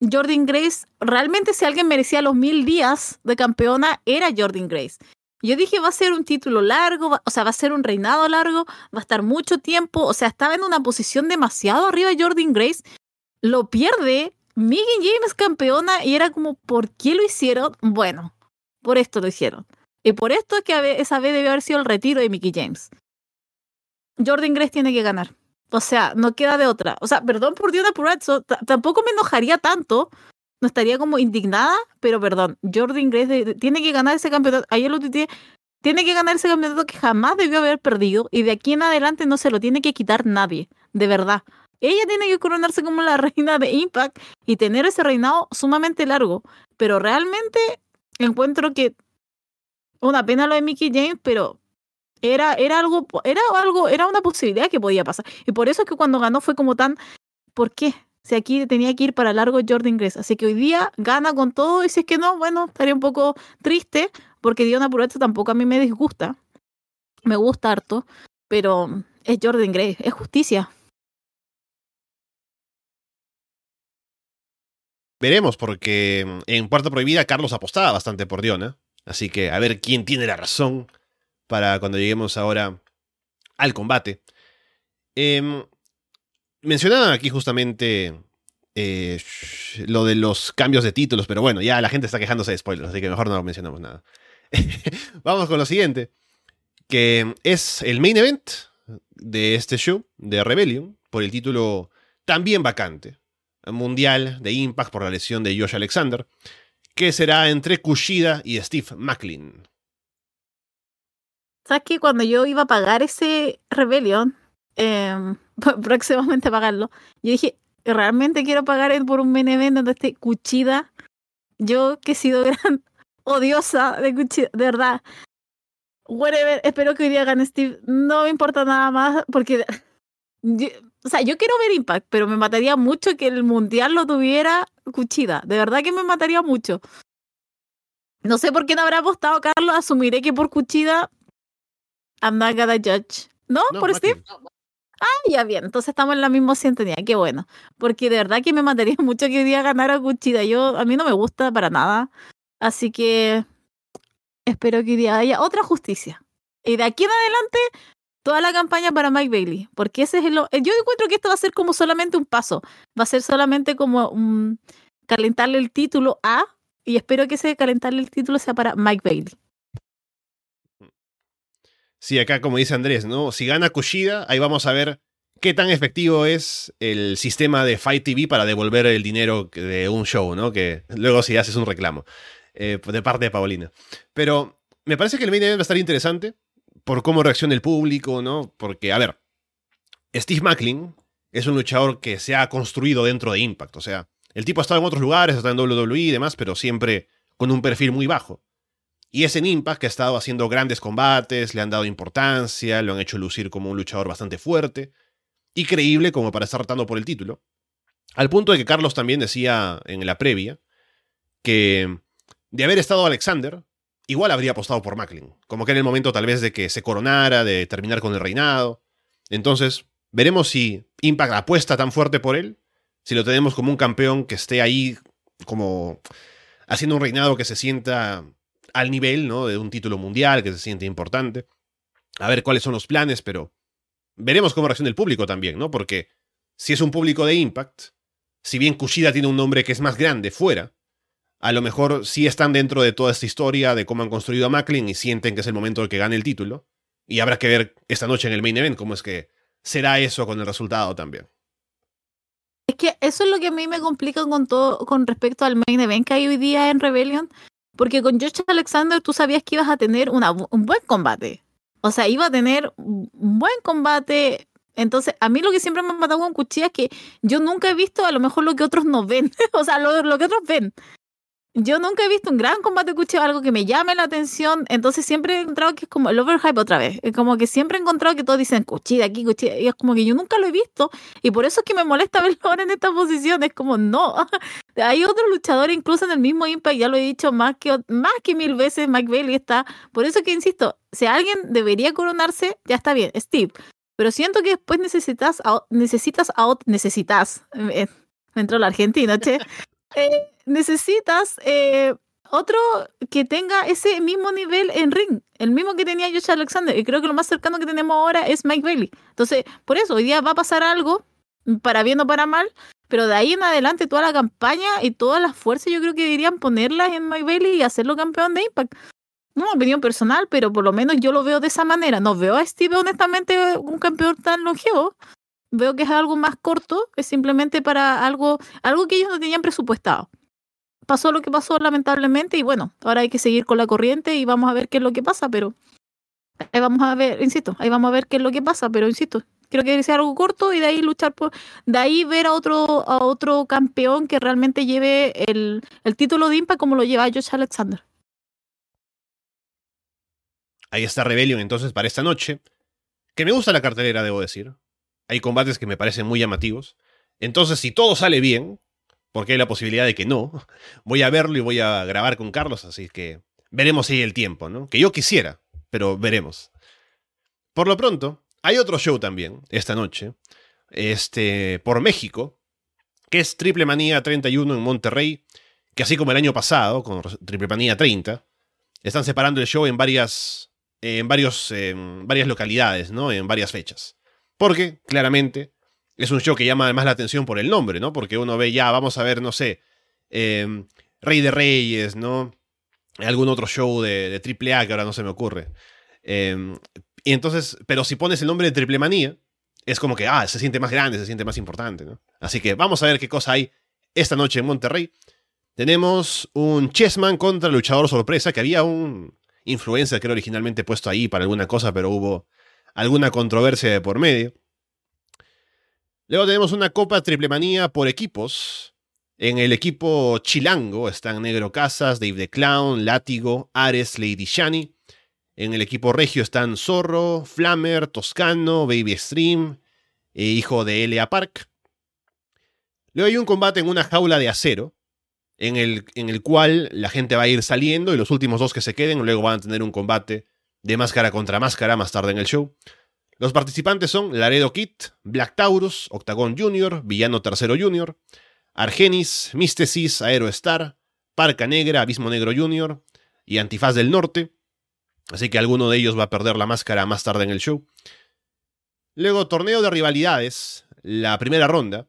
Jordan Grace, realmente si alguien merecía los mil días de campeona, era Jordan Grace. Yo dije, va a ser un título largo, o sea, va a ser un reinado largo, va a estar mucho tiempo. O sea, estaba en una posición demasiado arriba Jordan Grace. Lo pierde, Megan James campeona y era como, ¿por qué lo hicieron? Bueno, por esto lo hicieron. Y por esto es que esa vez debió haber sido el retiro de Mickey James. Jordan Grace tiene que ganar. O sea, no queda de otra. O sea, perdón por Diana Purazzo, tampoco me enojaría tanto. No estaría como indignada, pero perdón, Jordan Grace tiene que ganar ese campeonato. Ayer lo tiene, tiene que ganar ese campeonato que jamás debió haber perdido y de aquí en adelante no se lo tiene que quitar nadie, de verdad. Ella tiene que coronarse como la [laughs] reina de Impact y tener ese reinado sumamente largo. Pero realmente encuentro que una pena lo de Mickey James, pero era, era algo, era algo, era una posibilidad que podía pasar. Y por eso es que cuando ganó fue como tan, ¿por qué? Si aquí tenía que ir para largo Jordan Grace. Así que hoy día gana con todo y si es que no, bueno, estaría un poco triste porque Diona Puretto tampoco a mí me disgusta. Me gusta harto, pero es Jordan Grace, es justicia. Veremos, porque en Puerta Prohibida Carlos apostaba bastante por Diona. Así que a ver quién tiene la razón para cuando lleguemos ahora al combate. Eh, mencionaban aquí justamente eh, lo de los cambios de títulos, pero bueno, ya la gente está quejándose de spoilers, así que mejor no mencionamos nada. [laughs] Vamos con lo siguiente, que es el main event de este show, de Rebellion, por el título también vacante, mundial de Impact por la lesión de Josh Alexander, que será entre Kushida y Steve Macklin. ¿Sabes que cuando yo iba a pagar ese Rebellion, eh, próximamente pagarlo, yo dije, realmente quiero pagar por un main event donde esté Cuchida. Yo que he sido gran [laughs] odiosa de Cuchida, de verdad. Whatever, espero que hoy día gane Steve. No me importa nada más porque... [laughs] o sea, yo quiero ver Impact, pero me mataría mucho que el mundial lo tuviera Cuchida. De verdad que me mataría mucho. No sé por qué no habrá apostado Carlos. Asumiré que por Cuchida I'm not gonna judge. ¿No? ¿Por Steve? Ah, ya bien. Entonces estamos en la misma sintonía. Qué bueno. Porque de verdad que me mataría [laughs] mucho que hoy día ganara Cuchida. Yo, a mí no me gusta para nada. Así que espero que hoy día haya otra justicia. Y de aquí en adelante, toda la campaña para Mike Bailey. Porque ese es el. Yo encuentro que esto va a ser como solamente un paso. Va a ser solamente como un, calentarle el título a. Y espero que ese calentarle el título sea para Mike Bailey. Sí, acá como dice Andrés, ¿no? Si gana Kushida, ahí vamos a ver qué tan efectivo es el sistema de Fight TV para devolver el dinero de un show, ¿no? Que luego si haces un reclamo eh, de parte de Paulina. Pero me parece que el main event va a estar interesante por cómo reacciona el público, ¿no? Porque, a ver, Steve Macklin es un luchador que se ha construido dentro de Impact. O sea, el tipo ha estado en otros lugares, ha estado en WWE y demás, pero siempre con un perfil muy bajo. Y es en Impact que ha estado haciendo grandes combates, le han dado importancia, lo han hecho lucir como un luchador bastante fuerte y creíble como para estar rotando por el título. Al punto de que Carlos también decía en la previa que de haber estado Alexander, igual habría apostado por Macklin, como que en el momento tal vez de que se coronara, de terminar con el reinado. Entonces, veremos si Impact apuesta tan fuerte por él, si lo tenemos como un campeón que esté ahí como haciendo un reinado que se sienta al nivel ¿no? de un título mundial que se siente importante. A ver cuáles son los planes, pero veremos cómo reacciona el público también, ¿no? Porque si es un público de Impact, si bien Kushida tiene un nombre que es más grande fuera, a lo mejor sí están dentro de toda esta historia de cómo han construido a Macklin y sienten que es el momento de que gane el título. Y habrá que ver esta noche en el main event cómo es que será eso con el resultado también. Es que eso es lo que a mí me complica con todo con respecto al main event que hay hoy día en Rebellion, porque con Josh Alexander tú sabías que ibas a tener un buen combate. O sea, iba a tener un buen combate. Entonces, a mí lo que siempre me ha matado con cuchillas es que yo nunca he visto a lo mejor lo que otros no ven. [laughs] o sea, lo que otros ven yo nunca he visto un gran combate cuchillo, algo que me llame la atención. Entonces siempre he encontrado que es como el overhype otra vez. Es como que siempre he encontrado que todos dicen cuchilla aquí, cuchilla. Y es como que yo nunca lo he visto. Y por eso es que me molesta [laughs] verlo ahora en esta posición. Es como, no. [laughs] Hay otro luchador incluso en el mismo Impact, ya lo he dicho más que, más que mil veces, Mike Bailey está. Por eso que insisto, si alguien debería coronarse, ya está bien, Steve. Pero siento que después necesitas, necesitas, necesitas, me entró la Argentina, che. Eh, necesitas eh, otro que tenga ese mismo nivel en ring, el mismo que tenía Josh Alexander. Y creo que lo más cercano que tenemos ahora es Mike Bailey. Entonces, por eso, hoy día va a pasar algo, para bien o para mal, pero de ahí en adelante toda la campaña y todas las fuerzas yo creo que deberían ponerlas en Mike Bailey y hacerlo campeón de Impact. No, opinión personal, pero por lo menos yo lo veo de esa manera. No veo a Steve honestamente un campeón tan longevo. Veo que es algo más corto, es simplemente para algo, algo que ellos no tenían presupuestado pasó lo que pasó lamentablemente y bueno, ahora hay que seguir con la corriente y vamos a ver qué es lo que pasa, pero ahí vamos a ver, insisto, ahí vamos a ver qué es lo que pasa, pero insisto, creo que ser algo corto y de ahí luchar por, de ahí ver a otro, a otro campeón que realmente lleve el, el título de Impa como lo lleva Josh Alexander. Ahí está Rebellion entonces para esta noche, que me gusta la cartelera, debo decir. Hay combates que me parecen muy llamativos. Entonces, si todo sale bien, porque hay la posibilidad de que no. [laughs] Voy a verlo y voy a grabar con Carlos, así que veremos si hay el tiempo, ¿no? Que yo quisiera, pero veremos. Por lo pronto, hay otro show también esta noche, este, por México, que es Triple Manía 31 en Monterrey, que así como el año pasado, con Triple Manía 30, están separando el show en varias, en varios, en varias localidades, ¿no? En varias fechas. Porque, claramente, es un show que llama además la atención por el nombre, ¿no? Porque uno ve ya, vamos a ver, no sé, em, Rey de Reyes, ¿no? Algún otro show de, de AAA que ahora no se me ocurre. Em, y entonces, pero si pones el nombre de Triple Manía, es como que, ah, se siente más grande, se siente más importante, ¿no? Así que vamos a ver qué cosa hay esta noche en Monterrey. Tenemos un Chessman contra luchador sorpresa, que había un influencer que era originalmente puesto ahí para alguna cosa, pero hubo alguna controversia de por medio. Luego tenemos una Copa Triple Manía por equipos. En el equipo chilango están Negro Casas, Dave the Clown, Látigo, Ares, Lady Shani. En el equipo regio están Zorro, Flammer, Toscano, Baby Stream, e hijo de Elia Park. Luego hay un combate en una jaula de acero, en el, en el cual la gente va a ir saliendo y los últimos dos que se queden luego van a tener un combate de máscara contra máscara más tarde en el show. Los participantes son Laredo Kid, Black Taurus, Octagon Jr., Villano Tercero Jr., Argenis, Místesis, Aerostar, Parca Negra, Abismo Negro Jr. y Antifaz del Norte. Así que alguno de ellos va a perder la máscara más tarde en el show. Luego, torneo de rivalidades, la primera ronda.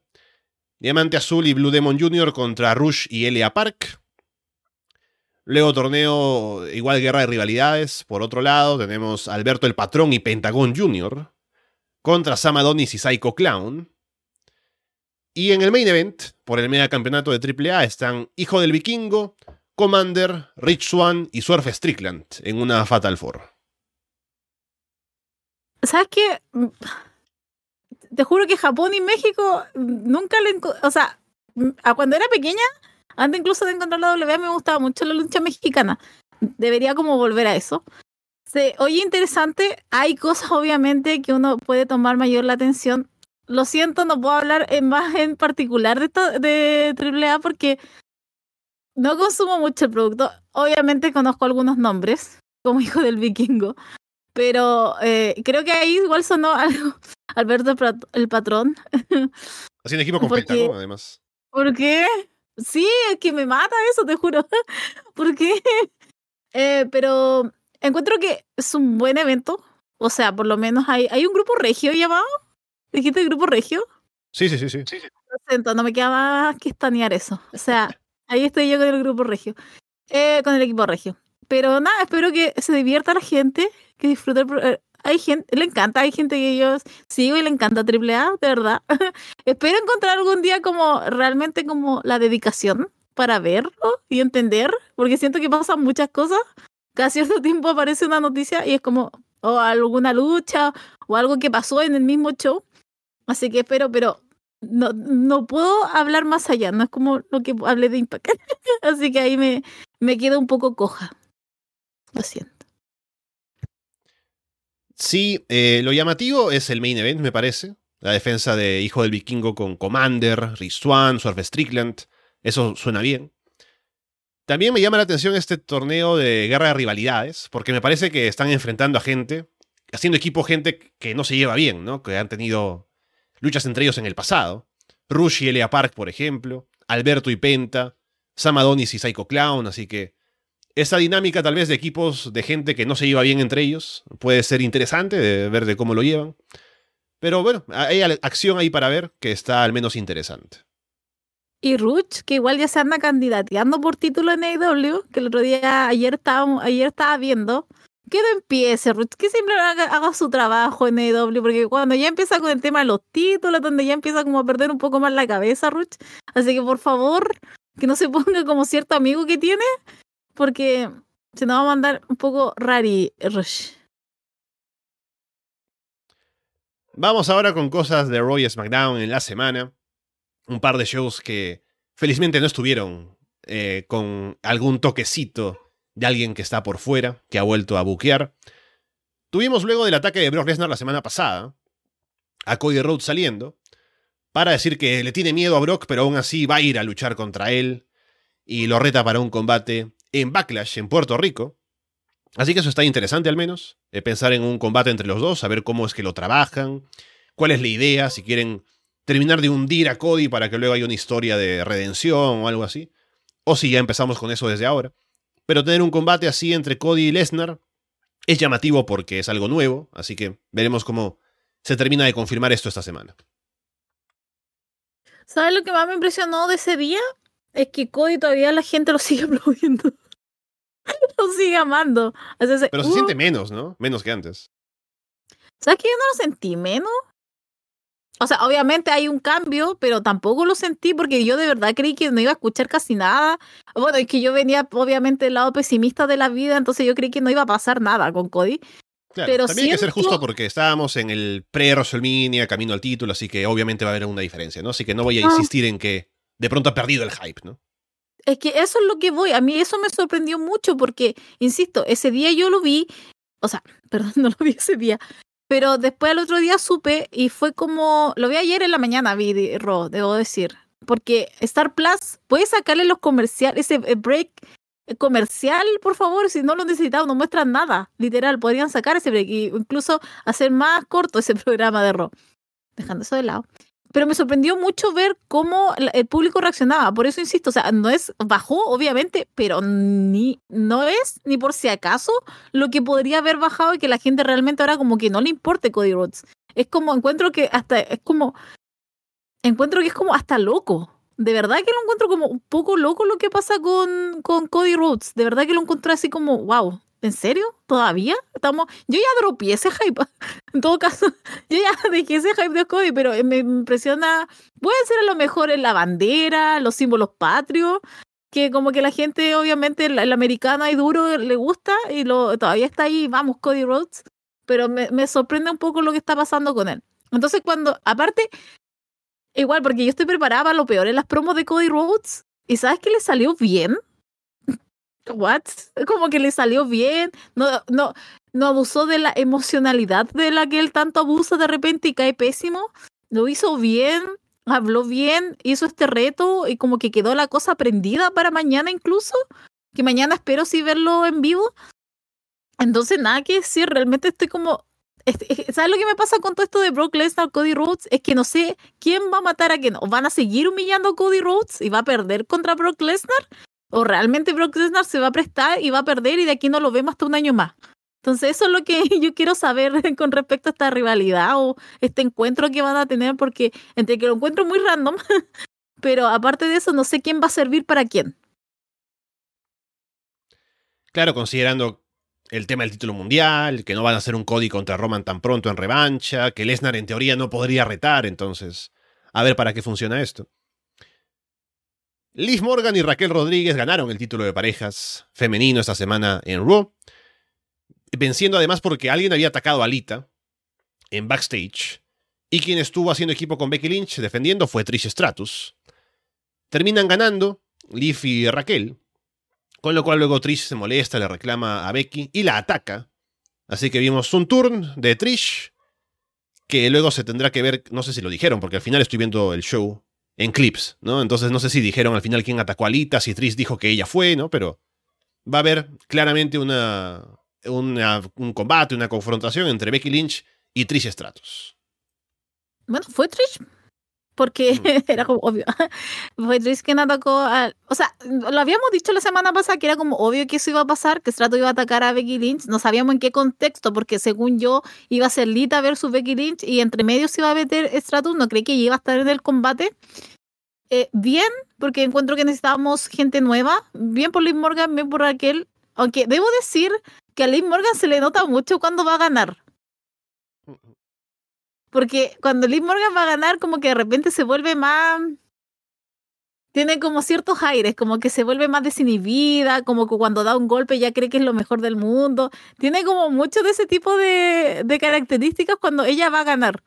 Diamante Azul y Blue Demon Jr. contra Rush y Elia Park. Luego torneo, igual guerra de rivalidades. Por otro lado, tenemos Alberto el Patrón y Pentagón Jr. contra Sam Adonis y Psycho Clown. Y en el main event, por el mega campeonato de AAA, están Hijo del Vikingo, Commander, Rich Swan y Surf Strickland en una Fatal Four. ¿Sabes qué? Te juro que Japón y México nunca le... O sea, cuando era pequeña antes incluso de encontrar la W me gustaba mucho la lucha mexicana. Debería como volver a eso. Se oye interesante. Hay cosas obviamente que uno puede tomar mayor la atención. Lo siento, no puedo hablar en más en particular de, esto, de AAA porque no consumo mucho el producto. Obviamente conozco algunos nombres, como [laughs] hijo del vikingo. Pero eh, creo que ahí igual sonó algo. [laughs] Alberto el, patrón. Haciendo equipo con [laughs] además. ¿Por qué? Sí, es que me mata eso, te juro. [laughs] ¿Por qué? Eh, pero encuentro que es un buen evento. O sea, por lo menos hay, hay un grupo regio llamado. ¿Dijiste el grupo regio? Sí, sí, sí, sí. Lo siento, no me queda más que estanear eso. O sea, [laughs] ahí estoy yo con el grupo regio. Eh, con el equipo regio. Pero nada, espero que se divierta la gente, que disfrute el, eh, hay gente, le encanta, hay gente que yo sigo y le encanta A, de verdad. [laughs] Espero encontrar algún día como realmente como la dedicación para verlo y entender, porque siento que pasan muchas cosas. Cada cierto tiempo aparece una noticia y es como o alguna lucha o algo que pasó en el mismo show. Así que espero, pero no, no puedo hablar más allá, no es como lo que hablé de Impact. [laughs] Así que ahí me, me quedo un poco coja. Lo siento. Sí, eh, lo llamativo es el main event, me parece. La defensa de Hijo del Vikingo con Commander, Rizwan, Surf Strickland. Eso suena bien. También me llama la atención este torneo de guerra de rivalidades, porque me parece que están enfrentando a gente, haciendo equipo gente que no se lleva bien, ¿no? Que han tenido luchas entre ellos en el pasado. Rush y Elia Park, por ejemplo. Alberto y Penta. Sam Adonis y Psycho Clown, así que esa dinámica tal vez de equipos de gente que no se lleva bien entre ellos puede ser interesante ver de cómo lo llevan. Pero bueno, hay acción ahí para ver que está al menos interesante. Y Ruch, que igual ya se anda candidateando por título en AEW, que el otro día, ayer estaba, ayer estaba viendo, que no empiece, Ruch, que siempre haga, su trabajo en AEW, porque cuando ya empieza con el tema de los títulos, donde ya empieza como a perder un poco más la cabeza, Ruch. Así que por favor, que no se ponga como cierto amigo que tiene, porque se nos va a mandar un poco rari, Rush. Vamos ahora con cosas de Roy SmackDown en la semana un par de shows que felizmente no estuvieron eh, con algún toquecito de alguien que está por fuera, que ha vuelto a buquear. Tuvimos luego del ataque de Brock Lesnar la semana pasada, a Cody Rhodes saliendo, para decir que le tiene miedo a Brock, pero aún así va a ir a luchar contra él y lo reta para un combate en Backlash en Puerto Rico. Así que eso está interesante al menos, eh, pensar en un combate entre los dos, saber cómo es que lo trabajan, cuál es la idea, si quieren terminar de hundir a Cody para que luego haya una historia de redención o algo así. O si ya empezamos con eso desde ahora. Pero tener un combate así entre Cody y Lesnar es llamativo porque es algo nuevo, así que veremos cómo se termina de confirmar esto esta semana. ¿Sabes lo que más me impresionó de ese día? Es que Cody todavía la gente lo sigue [laughs] aplaudiendo. [laughs] lo sigue amando. Pero se siente uh. menos, ¿no? Menos que antes. ¿Sabes que yo no lo sentí menos? O sea, obviamente hay un cambio, pero tampoco lo sentí porque yo de verdad creí que no iba a escuchar casi nada. Bueno, es que yo venía obviamente del lado pesimista de la vida, entonces yo creí que no iba a pasar nada con Cody. Claro, pero también hay que ser justo porque estábamos en el pre-WrestleMania, camino al título, así que obviamente va a haber una diferencia, ¿no? Así que no voy a insistir en que de pronto ha perdido el hype, ¿no? Es que eso es lo que voy. A mí eso me sorprendió mucho porque, insisto, ese día yo lo vi, o sea, [laughs] perdón, no lo vi ese día, pero después el otro día supe y fue como, lo vi ayer en la mañana, vi Ro, debo decir. Porque Star Plus puede sacarle los comerciales, ese eh, break comercial, por favor, si no lo necesitamos, no muestran nada, literal, podrían sacar ese break e incluso hacer más corto ese [laughs] programa de Ro. Dejando eso de lado pero me sorprendió mucho ver cómo el público reaccionaba. Por eso insisto, o sea, no es, bajó obviamente, pero ni, no es ni por si acaso lo que podría haber bajado y que la gente realmente ahora como que no le importe Cody Rhodes. Es como, encuentro que hasta, es como, encuentro que es como hasta loco. De verdad que lo encuentro como un poco loco lo que pasa con, con Cody Rhodes. De verdad que lo encuentro así como, wow, ¿En serio? ¿Todavía? Estamos. Yo ya dropié ese hype. [laughs] En todo caso, [laughs] yo ya dejé ese hype de Cody, pero me impresiona. Puede ser a lo mejor en la bandera, los símbolos patrios, que como que la gente, obviamente, el, americano y duro le gusta y lo, todavía está ahí, vamos, Cody Rhodes. Pero me, me sorprende un poco lo que está pasando con él. Entonces, cuando, aparte, igual, porque yo estoy preparada para lo peor en las promos de Cody Rhodes, y sabes que le salió bien what? Como que le salió bien, no, no, no abusó de la emocionalidad de la que él tanto abusa de repente y cae pésimo, lo hizo bien, habló bien, hizo este reto y como que quedó la cosa prendida para mañana incluso, que mañana espero sí verlo en vivo. Entonces, nada que decir, realmente estoy como... ¿Sabes lo que me pasa con todo esto de Brock Lesnar, Cody Rhodes? Es que no sé quién va a matar a quién. ¿O van a seguir humillando a Cody Rhodes y va a perder contra Brock Lesnar? O realmente Brock Lesnar se va a prestar y va a perder y de aquí no lo vemos hasta un año más. Entonces eso es lo que [laughs] yo quiero saber [laughs] con respecto a esta rivalidad o este encuentro que van a tener, porque entre que lo encuentro muy random, [laughs] pero aparte de eso no sé quién va a servir para quién. Claro, considerando el tema del título mundial, que no van a hacer un Cody contra Roman tan pronto en revancha, que Lesnar en teoría no podría retar, entonces, a ver para qué funciona esto. Liz Morgan y Raquel Rodríguez ganaron el título de parejas femenino esta semana en Raw, venciendo además porque alguien había atacado a Alita en backstage y quien estuvo haciendo equipo con Becky Lynch defendiendo fue Trish Stratus. Terminan ganando Liv y Raquel, con lo cual luego Trish se molesta, le reclama a Becky y la ataca. Así que vimos un turn de Trish que luego se tendrá que ver, no sé si lo dijeron, porque al final estoy viendo el show en clips, ¿no? Entonces no sé si dijeron al final quién atacó a Alita, si Trish dijo que ella fue, ¿no? Pero va a haber claramente una, un combate, una confrontación entre Becky Lynch y Trish Stratus. Bueno, fue Trish. Porque [laughs] era como obvio. Fue quien atacó al. O sea, lo habíamos dicho la semana pasada que era como obvio que eso iba a pasar, que Stratus iba a atacar a Becky Lynch. No sabíamos en qué contexto, porque según yo iba a ser Lita versus Becky Lynch y entre medio se iba a meter Stratus. No creí que iba a estar en el combate. Eh, bien, porque encuentro que necesitábamos gente nueva. Bien por Liv Morgan, bien por Raquel. Aunque debo decir que a Liv Morgan se le nota mucho cuando va a ganar. Porque cuando Liv Morgan va a ganar, como que de repente se vuelve más. Tiene como ciertos aires, como que se vuelve más desinhibida, como que cuando da un golpe ya cree que es lo mejor del mundo. Tiene como mucho de ese tipo de, de características cuando ella va a ganar.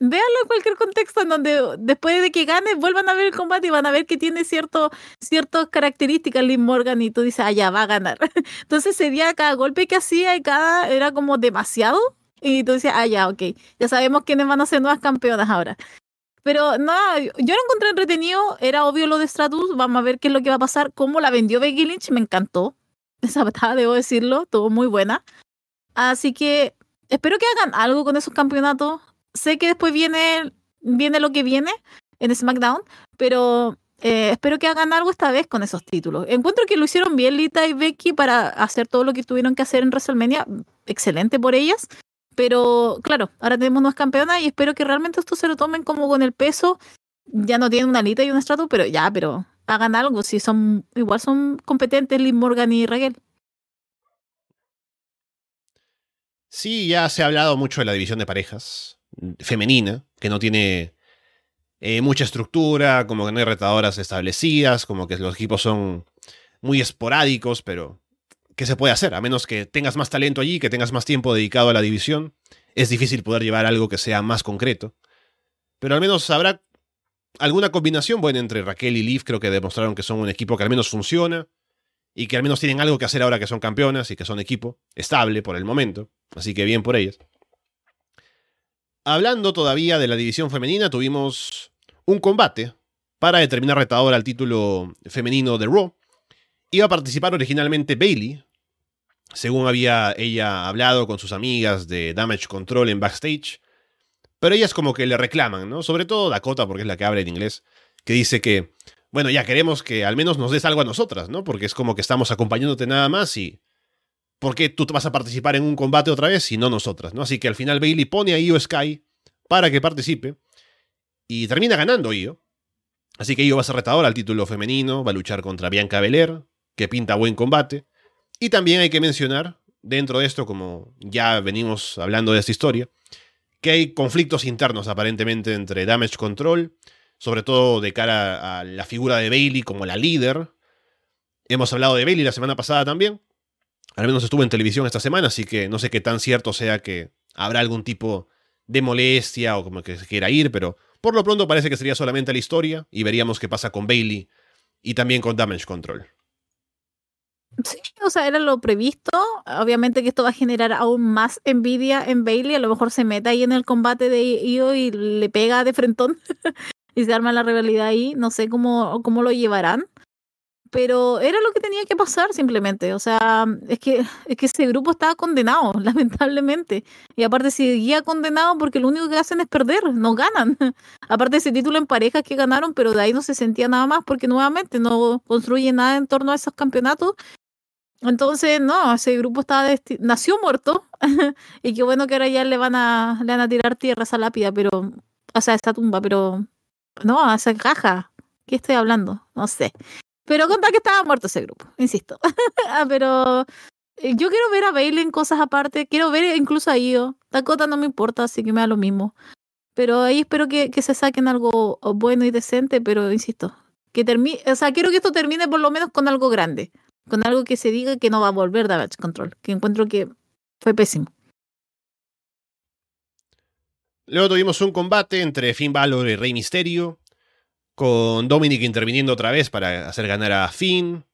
Véanlo en cualquier contexto en donde después de que gane vuelvan a ver el combate y van a ver que tiene cierto, ciertas características Liv Morgan y tú dices, ah, ya va a ganar. [laughs] Entonces ese día cada golpe que hacía y cada era como demasiado y tú decías, ah, ya, ok, ya sabemos quiénes van a ser nuevas campeonas ahora. Pero no, yo lo encontré entretenido, era obvio lo de Stratus, vamos a ver qué es lo que va a pasar, cómo la vendió Becky Lynch, me encantó. [laughs] Esa batalla, debo decirlo, estuvo muy buena. Así que espero que hagan algo con esos campeonatos. Sé que después viene, viene lo que viene en SmackDown, pero eh, espero que hagan algo esta vez con esos títulos. Encuentro que lo hicieron bien Lita y Becky para hacer todo lo que tuvieron que hacer en WrestleMania. Excelente por ellas. Pero claro, ahora tenemos unas campeonas y espero que realmente esto se lo tomen como con el peso. Ya no tienen una Lita y un estrato, pero ya, pero hagan algo. Si son, igual son competentes Liv Morgan y Raquel. Sí, ya se ha hablado mucho de la división de parejas femenina, que no tiene eh, mucha estructura, como que no hay retadoras establecidas, como que los equipos son muy esporádicos, pero ¿qué se puede hacer? A menos que tengas más talento allí, que tengas más tiempo dedicado a la división, es difícil poder llevar algo que sea más concreto. Pero al menos habrá alguna combinación buena entre Raquel y Liv, creo que demostraron que son un equipo que al menos funciona y que al menos tienen algo que hacer ahora que son campeonas y que son equipo estable por el momento, así que bien por ellas. Hablando todavía de la división femenina, tuvimos un combate para determinar retador al título femenino de Raw. Iba a participar originalmente Bailey, según había ella hablado con sus amigas de Damage Control en backstage. Pero ellas como que le reclaman, ¿no? Sobre todo Dakota, porque es la que habla en inglés, que dice que, bueno, ya queremos que al menos nos des algo a nosotras, ¿no? Porque es como que estamos acompañándote nada más y... ¿Por qué tú vas a participar en un combate otra vez y no nosotras, ¿no? Así que al final Bailey pone a Io Sky para que participe y termina ganando Io. Así que Io va a ser retador al título femenino, va a luchar contra Bianca Belair, que pinta buen combate. Y también hay que mencionar, dentro de esto, como ya venimos hablando de esta historia, que hay conflictos internos aparentemente entre Damage Control, sobre todo de cara a la figura de Bailey como la líder. Hemos hablado de Bailey la semana pasada también. Al menos estuvo en televisión esta semana, así que no sé qué tan cierto sea que habrá algún tipo de molestia o como que se quiera ir, pero por lo pronto parece que sería solamente la historia y veríamos qué pasa con Bailey y también con Damage Control. Sí, o sea, era lo previsto. Obviamente que esto va a generar aún más envidia en Bailey. A lo mejor se mete ahí en el combate de Io y le pega de frentón [laughs] y se arma la rivalidad ahí. No sé cómo, cómo lo llevarán. Pero era lo que tenía que pasar simplemente. O sea, es que, es que ese grupo estaba condenado, [laughs] lamentablemente. Y aparte seguía condenado porque lo único que hacen es perder, no ganan. [laughs] aparte ese título en parejas que ganaron, pero de ahí no se sentía nada más porque nuevamente no construye nada en torno a esos campeonatos entonces, no, ese grupo estaba nació muerto [laughs] y qué bueno que ahora ya le van a le van a tirar tierra a esa lápida, pero o sea, esa tumba, pero no, a esa caja. ¿Qué estoy hablando? No sé. Pero conta que estaba muerto ese grupo, insisto. [laughs] Ah, pero eh, yo quiero ver a Bailey en cosas aparte, quiero ver incluso a Io. Dakota no me importa, así que me da lo mismo. Pero ahí espero que, que se saquen algo bueno y decente, pero insisto, que termine, o sea, quiero que esto termine por lo menos con algo grande con algo que se diga que no va a volver Damage Control, que encuentro que fue pésimo. Luego tuvimos un combate entre Finn Balor y Rey Misterio, con Dominic interviniendo otra vez para hacer ganar a Finn,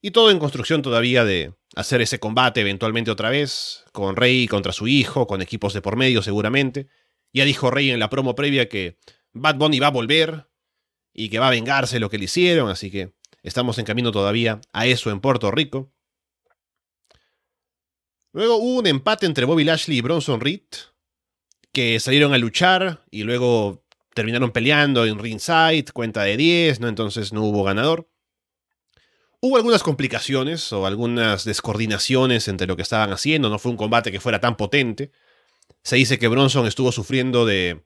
y todo en construcción todavía de hacer ese combate eventualmente otra vez, con Rey contra su hijo, con equipos de por medio seguramente. Ya dijo Rey en la promo previa que Bad Bunny va a volver y que va a vengarse lo que le hicieron, así que Estamos en camino todavía a eso en Puerto Rico. Luego hubo un empate entre Bobby Lashley y Bronson Reed, que salieron a luchar y luego terminaron peleando en ringside, cuenta de 10, ¿no? Entonces no hubo ganador. Hubo algunas complicaciones o algunas descoordinaciones entre lo que estaban haciendo, no fue un combate que fuera tan potente. Se dice que Bronson estuvo sufriendo de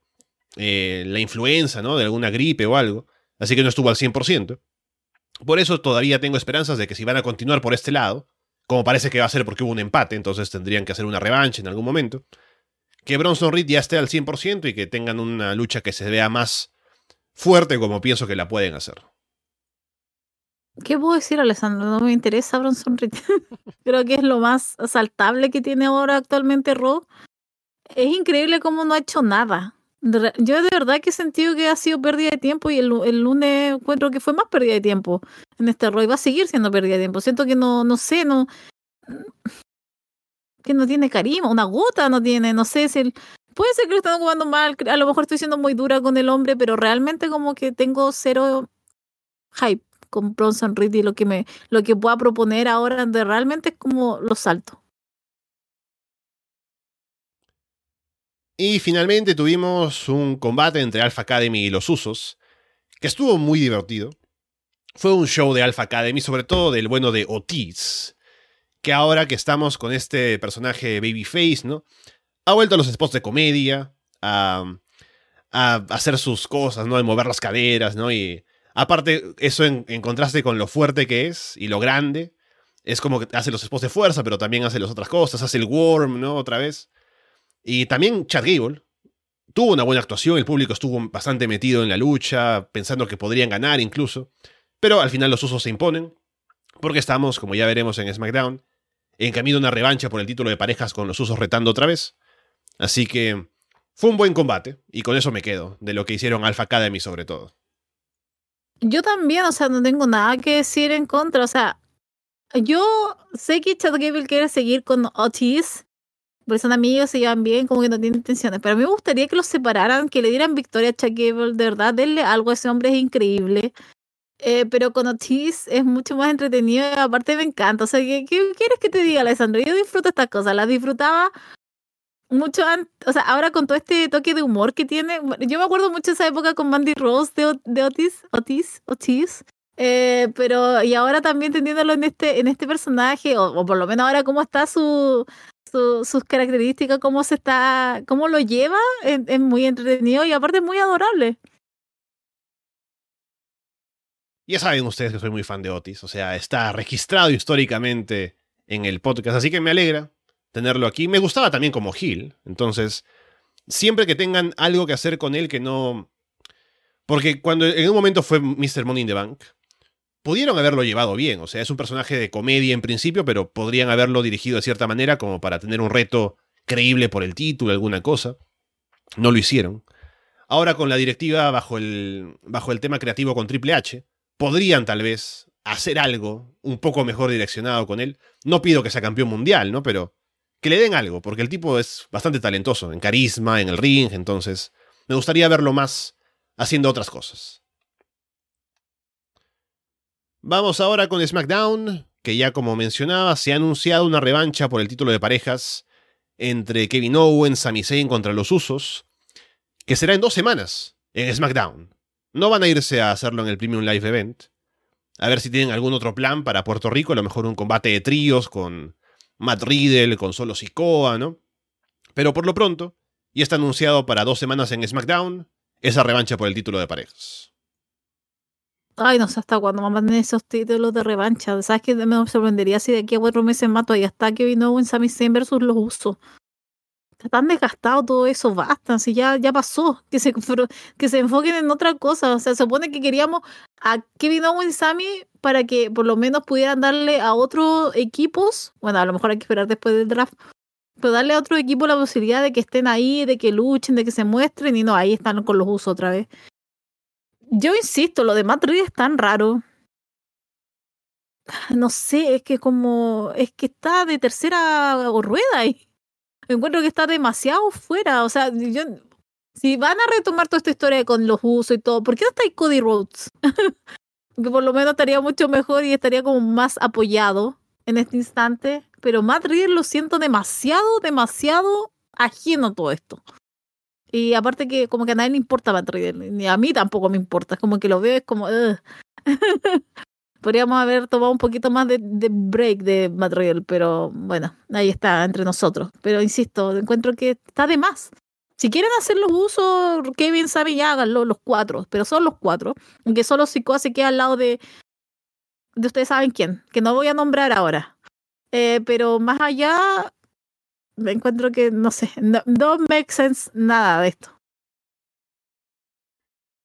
eh, la influenza, ¿no? De alguna gripe o algo, así que no estuvo al 100%. Por eso todavía tengo esperanzas de que si van a continuar por este lado, como parece que va a ser porque hubo un empate, entonces tendrían que hacer una revancha en algún momento, que Bronson Reed ya esté al 100% y que tengan una lucha que se vea más fuerte como pienso que la pueden hacer. ¿Qué puedo decir, Alessandro? No me interesa Bronson Reed. [laughs] Creo que es lo más asaltable que tiene ahora actualmente Raw. Es increíble cómo no ha hecho nada. Yo de verdad que he sentido que ha sido pérdida de tiempo y el, lunes encuentro que fue más pérdida de tiempo en este Raw y va a seguir siendo pérdida de tiempo. Siento que no, no sé, no que no tiene carisma, una gota no tiene, no sé si puede ser que lo están jugando mal, a lo mejor estoy siendo muy dura con el hombre, pero realmente como que tengo cero hype con Bronson Reed y lo que me lo que pueda proponer ahora realmente es como lo salto. Y finalmente tuvimos un combate entre Alpha Academy y los Usos, que estuvo muy divertido. Fue un show de Alpha Academy, sobre todo del bueno de Otis, que ahora que estamos con este personaje Babyface, ¿no? Ha vuelto a los spots de comedia, a, hacer sus cosas, ¿no? De mover las caderas, ¿no? Y aparte, eso en, en, contraste con lo fuerte que es y lo grande, es como que hace los spots de fuerza, pero también hace las otras cosas, hace el worm, ¿no? Otra vez. Y también Chad Gable tuvo una buena actuación, el público estuvo bastante metido en la lucha, pensando que podrían ganar incluso, pero al final los usos se imponen, porque estamos, como ya veremos en SmackDown, en camino a una revancha por el título de parejas con los usos retando otra vez. Así que fue un buen combate, y con eso me quedo, de lo que hicieron Alpha Academy sobre todo. Yo también, o sea, no tengo nada que decir en contra, o sea, yo sé que Chad Gable quiere seguir con Otis, porque son amigos, se llevan bien, como que no tienen intenciones. Pero a mí me gustaría que los separaran, que le dieran victoria a Chuck Gable, de verdad, denle algo a ese hombre, es increíble. Eh, pero con Otis es mucho más entretenido y aparte me encanta. O sea, ¿qué, ¿qué, quieres que te diga, Alessandro? Yo disfruto estas cosas, las disfrutaba mucho antes, o sea, ahora con todo este toque de humor que tiene. Yo me acuerdo mucho de esa época con Mandy Rose de, de Otis, Otis, Otis. Eh, pero y ahora también teniéndolo en este en este personaje o, por lo menos ahora cómo está su sus características, cómo se está, cómo lo lleva, es, es, muy entretenido y aparte es muy adorable. Ya saben ustedes que soy muy fan de Otis, o sea, está registrado históricamente en el podcast, así que me alegra tenerlo aquí. Me gustaba también como Gil, entonces, siempre que tengan algo que hacer con él que no... Porque cuando en un momento fue Mr. Money in the Bank, pudieron haberlo llevado bien. O sea, es un personaje de comedia en principio, pero podrían haberlo dirigido de cierta manera como para tener un reto creíble por el título, alguna cosa. No lo hicieron. Ahora con la directiva bajo el, bajo el tema creativo con Triple H, podrían tal vez hacer algo un poco mejor direccionado con él. No pido que sea campeón mundial, ¿no? Pero que le den algo, porque el tipo es bastante talentoso en carisma, en el ring, entonces me gustaría verlo más haciendo otras cosas. Vamos ahora con SmackDown, que ya como mencionaba, se ha anunciado una revancha por el título de parejas entre Kevin Owens, Sami Zayn contra los Usos, que será en dos semanas en SmackDown. No van a irse a hacerlo en el Premium Live Event. A ver si tienen algún otro plan para Puerto Rico, a lo mejor un combate de tríos con Matt Riddle, con Solo Sikoa, ¿no? Pero por lo pronto, ya está anunciado para dos semanas en SmackDown esa revancha por el título de parejas. Ay, no sé hasta cuándo me manden esos títulos de revancha. ¿Sabes qué? Me sorprendería si de aquí a cuatro meses mato y hasta que vino en Sami Zayn versus los usos. Está tan desgastado todo eso, basta, si ya, ya pasó, que se, que se enfoquen en otra cosa. O sea, se supone que queríamos a Kevin Owens Sammy para que por lo menos pudieran darle a otros equipos, bueno, a lo mejor hay que esperar después del draft, pero darle a otro equipo la posibilidad de que estén ahí, de que luchen, de que se muestren, y no, ahí están con los usos otra vez. Yo insisto, lo de Matt Reed es tan raro. No sé, es que como. Es que está de tercera rueda y encuentro que está demasiado fuera. O sea, yo. Si van a retomar toda esta historia con los usos y todo, ¿por qué no está ahí Cody Rhodes? [laughs] que por lo menos estaría mucho mejor y estaría como más apoyado en este instante. Pero Matt Reed lo siento demasiado, demasiado ajeno a todo esto. Y aparte que como que a nadie le importa Matt Riddle, ni a mí tampoco me importa, es como que lo veo, es como... [laughs] Podríamos haber tomado un poquito más de, break de Matt Riddle, pero bueno, ahí está, entre nosotros. Pero insisto, encuentro que está de más. Si quieren hacer los usos, Kevin sabe ya háganlo los cuatro, pero son los cuatro. Aunque solo Sikoa se queda al lado de, de ustedes saben quién, que no voy a nombrar ahora. Eh, pero más allá, me encuentro que, no sé, no, no make sense nada de esto.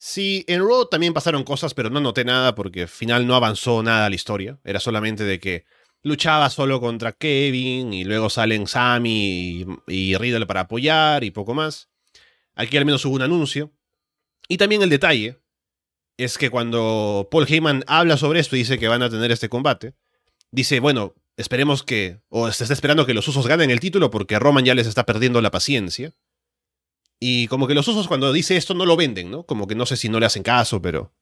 Sí, en Raw también pasaron cosas, pero no noté nada porque al final no avanzó nada la historia. Era solamente de que luchaba solo contra Kevin y luego salen Sammy y, Riddle para apoyar y poco más. Aquí al menos hubo un anuncio. Y también el detalle es que cuando Paul Heyman habla sobre esto y dice que van a tener este combate, dice, bueno, esperemos que, o se está esperando que los usos ganen el título porque Roman ya les está perdiendo la paciencia. Y como que los usos cuando dice esto no lo venden, ¿no? Como que no sé si no le hacen caso, pero...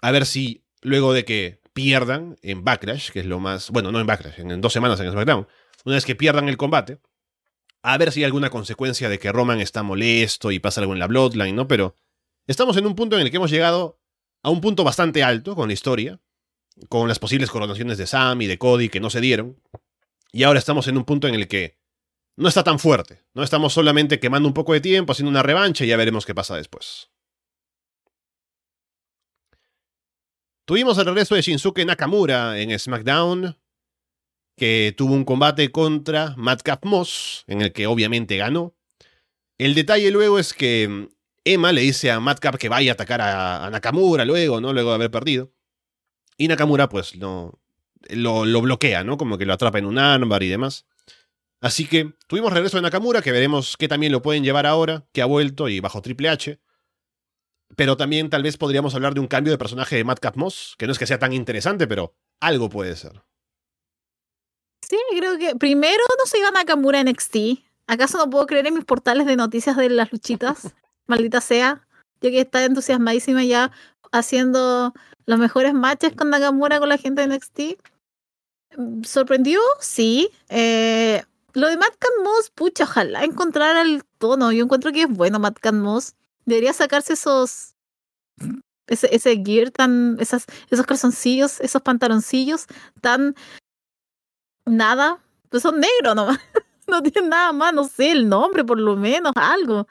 A ver si luego de que pierdan en Backlash, que es lo más... Bueno, no en Backlash, en, dos semanas en SmackDown. Una vez que pierdan el combate, a ver si hay alguna consecuencia de que Roman está molesto y pasa algo en la Bloodline, ¿no? Pero estamos en un punto en el que hemos llegado a un punto bastante alto con la historia, con las posibles coronaciones de Sam y de Cody que no se dieron. Y ahora estamos en un punto en el que no está tan fuerte. No estamos solamente quemando un poco de tiempo, haciendo una revancha y ya veremos qué pasa después. Tuvimos el regreso de Shinsuke Nakamura en SmackDown, que tuvo un combate contra Madcap Moss, en el que obviamente ganó. El detalle luego es que Emma le dice a Madcap que vaya a atacar a, Nakamura luego, ¿no? Luego de haber perdido. Y Nakamura, pues, lo, lo bloquea, ¿no? Como que lo atrapa en un armbar y demás. Así que tuvimos regreso de Nakamura, que veremos que también lo pueden llevar ahora, que ha vuelto y bajo Triple H. Pero también tal vez podríamos hablar de un cambio de personaje de Madcap Moss, que no es que sea tan interesante, pero algo puede ser. Sí, creo que primero no se iba Nakamura en NXT. ¿Acaso no puedo creer en mis portales de noticias de las luchitas? [laughs] Maldita sea. Yo que está entusiasmadísima ya haciendo los mejores matches con Nakamura con la gente de NXT. ¿Sorprendió? Sí. Eh, lo de Matt Moss, pucha, ojalá encontrara el tono. Yo encuentro que es bueno Matt Moss. Debería sacarse esos. Ese, ese gear tan. Esas, esos calzoncillos, esos pantaloncillos tan. Nada. Pues son negros nomás. [laughs] no tienen nada más, no sé, el nombre por lo menos, algo.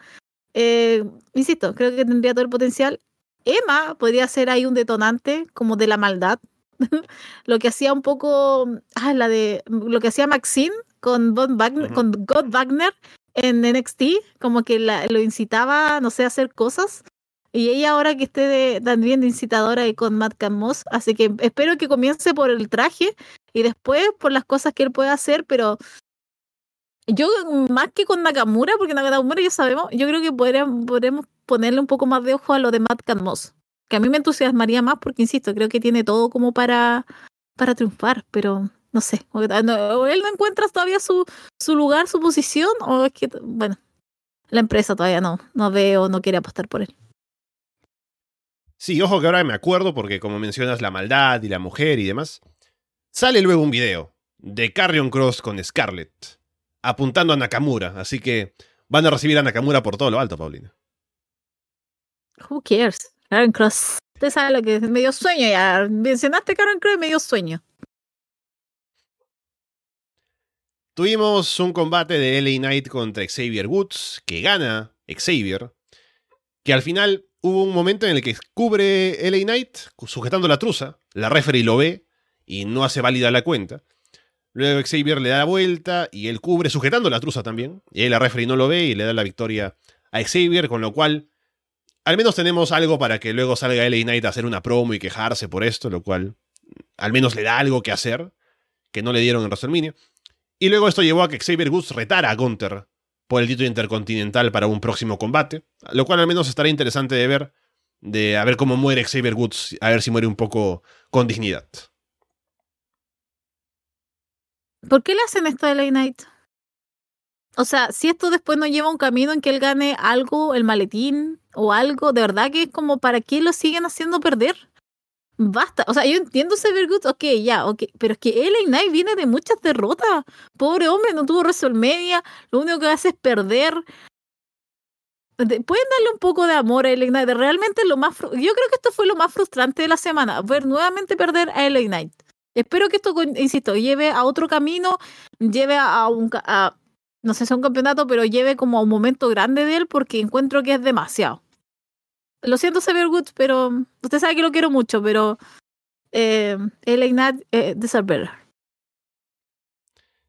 Eh, insisto, creo que tendría todo el potencial. Emma podría ser ahí un detonante como de la maldad. [laughs] lo que hacía un poco. Ah, la de. Lo que hacía Maxine con, Wagner, con God Wagner en NXT, como que lo incitaba, no sé, a hacer cosas. Y ella ahora que esté de, también de incitadora y con Matt Moss, así que espero que comience por el traje y después por las cosas que él puede hacer, pero yo más que con Nakamura, porque Nakamura ya sabemos, yo creo que podríamos, podremos ponerle un poco más de ojo a lo de Matt Moss, que a mí me entusiasmaría más porque, insisto, creo que tiene todo como para, para triunfar, pero no sé, o, él no encuentra todavía su, su lugar, su posición, o es que, bueno, la empresa todavía no, no ve o no quiere apostar por él. Sí, ojo que ahora me acuerdo porque como mencionas la maldad y la mujer y demás, sale luego un video de Carrion Cross con Scarlett apuntando a Nakamura, así que van a recibir a Nakamura por todo lo alto, Paulina. Who cares? Carrion Cross. Usted sabe lo que es medio sueño ya. Mencionaste Carrion Cross y medio sueño. Tuvimos un combate de LA Knight contra Xavier Woods, que gana Xavier, que al final hubo un momento en el que cubre LA Knight sujetando la truza, la referee lo ve y no hace válida la cuenta. Luego Xavier le da la vuelta y él cubre sujetando la truza también, y ahí la referee no lo ve y le da la victoria a Xavier, con lo cual al menos tenemos algo para que luego salga LA Knight a hacer una promo y quejarse por esto, lo cual al menos le da algo que hacer, que no le dieron en WrestleMania. Y luego esto llevó a que Xavier Woods retara a Gunther por el título intercontinental para un próximo combate, lo cual al menos estará interesante de ver, de a ver cómo muere Xavier Woods, a ver si muere un poco con dignidad. ¿Por qué le hacen esto a LA Knight? O sea, si esto después nos lleva a un camino en que él gane algo, el maletín o algo, de verdad que es como para qué lo siguen haciendo perder. Basta, o sea, yo entiendo Good, ok, ya, ok, pero es que LA Knight viene de muchas derrotas. Pobre hombre, no tuvo WrestleMania, lo único que hace es perder. pueden darle un poco de amor a LA Knight. Realmente lo más. Yo creo que esto fue lo más frustrante de la semana, ver nuevamente perder a LA Knight. Espero que esto, insisto, lleve a otro camino, lleve a un. No sé si es un campeonato, pero lleve como a un momento grande de él porque encuentro que es demasiado. Lo siento, Xavier Woods, pero usted sabe que lo quiero mucho, pero eh, Knight eh.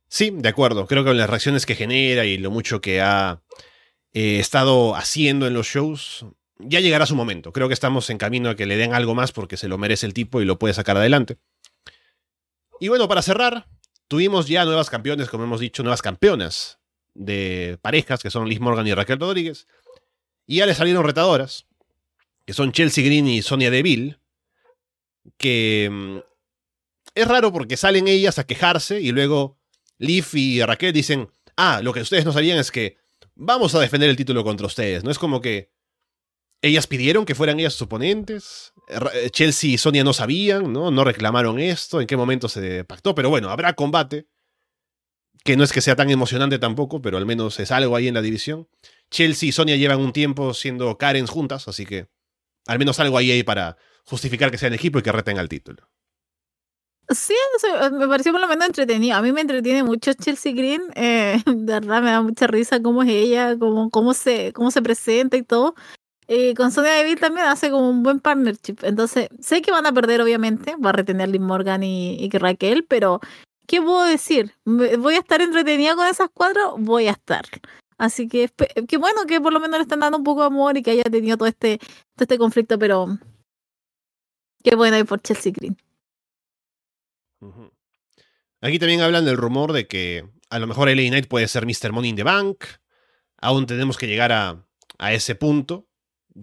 Sí, de acuerdo. Creo que con las reacciones que genera y lo mucho que ha eh, estado haciendo en los shows, ya llegará su momento. Creo que estamos en camino a que le den algo más porque se lo merece el tipo y lo puede sacar adelante. Y bueno, para cerrar, tuvimos ya nuevas campeones, como hemos dicho, nuevas campeonas de parejas, que son Liz Morgan y Raquel Rodríguez. Y ya le salieron retadoras, que son Chelsea Green y Sonia Deville, que mm, es raro porque salen ellas a quejarse y luego Liv y Raquel dicen, ah, lo que ustedes no sabían es que vamos a defender el título contra ustedes. No es como que ellas pidieron que fueran ellas sus oponentes. Chelsea y Sonia no sabían, ¿no? No reclamaron esto, en qué momento se pactó, pero bueno, habrá combate. Que no es que sea tan emocionante tampoco, pero al menos es algo ahí en la división. Chelsea y Sonia llevan un tiempo siendo Karen juntas, así que al menos algo ahí hay para justificar que sean equipo y que reten al título. Sí, me pareció por lo menos entretenido. A mí me entretiene mucho Chelsea Green. [laughs] Eh, de verdad me da mucha risa cómo es ella, cómo, cómo, se, cómo se presenta y todo. Y con Sonia Deville también hace como un buen partnership. Entonces, sé que van a perder, obviamente. Va a retener Liz Morgan y, y Raquel, pero ¿qué puedo decir? ¿Voy a estar entretenida con esas cuatro? Voy a estar. Así que qué bueno que por lo menos le están dando un poco de amor y que haya tenido todo este, todo este conflicto, pero qué bueno por Chelsea Green. Aquí también hablan del rumor de que a lo mejor LA Knight puede ser Mr. Money in the Bank. Aún tenemos que llegar a, a ese punto.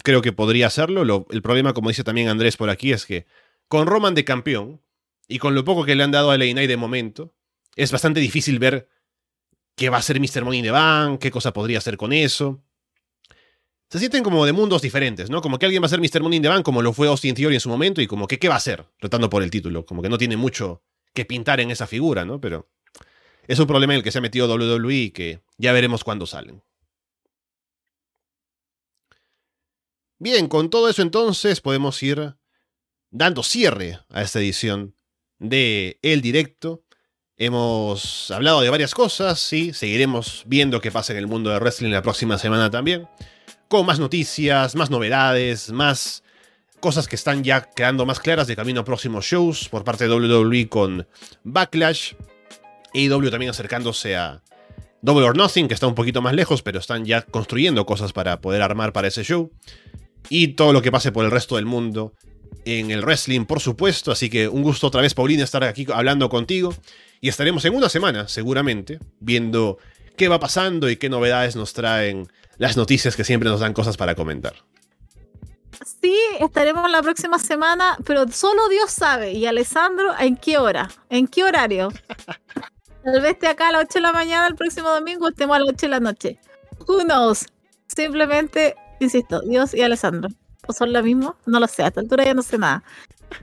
Creo que podría hacerlo. el problema, como dice también Andrés por aquí, es que con Roman de campeón y con lo poco que le han dado a LA Knight de momento, es bastante difícil ver qué va a ser Mr. Money the Bank, qué cosa podría hacer con eso. Se sienten como de mundos diferentes, ¿no? Como que alguien va a ser Mr. Money in the como lo fue Austin Theory en su momento, y como que qué va a hacer, tratando por el título. Como que no tiene mucho que pintar en esa figura, ¿no? Pero es un problema en el que se ha metido WWE que ya veremos cuándo salen. Bien, con todo eso entonces podemos ir dando cierre a esta edición de El Directo. Hemos hablado de varias cosas y seguiremos viendo qué pasa en el mundo de wrestling la próxima semana también. Con más noticias, más novedades, más cosas que están ya quedando más claras de camino a próximos shows por parte de WWE con Backlash. AEW también acercándose a Double or Nothing, que está un poquito más lejos, pero están ya construyendo cosas para poder armar para ese show. Y todo lo que pase por el resto del mundo en el wrestling, por supuesto. Así que un gusto otra vez, Paulina, estar aquí hablando contigo. Y estaremos en una semana, seguramente, viendo qué va pasando y qué novedades nos traen las noticias que siempre nos dan cosas para comentar. Sí, estaremos la próxima semana, pero solo Dios sabe. Y Alessandro, ¿en qué hora? ¿En qué horario? [laughs] Tal vez esté acá a las 8 de la mañana el próximo domingo, estemos a las 8 de la noche. Who knows? Simplemente, insisto, Dios y Alessandro. ¿O son lo mismo? No lo sé, a esta altura ya no sé nada.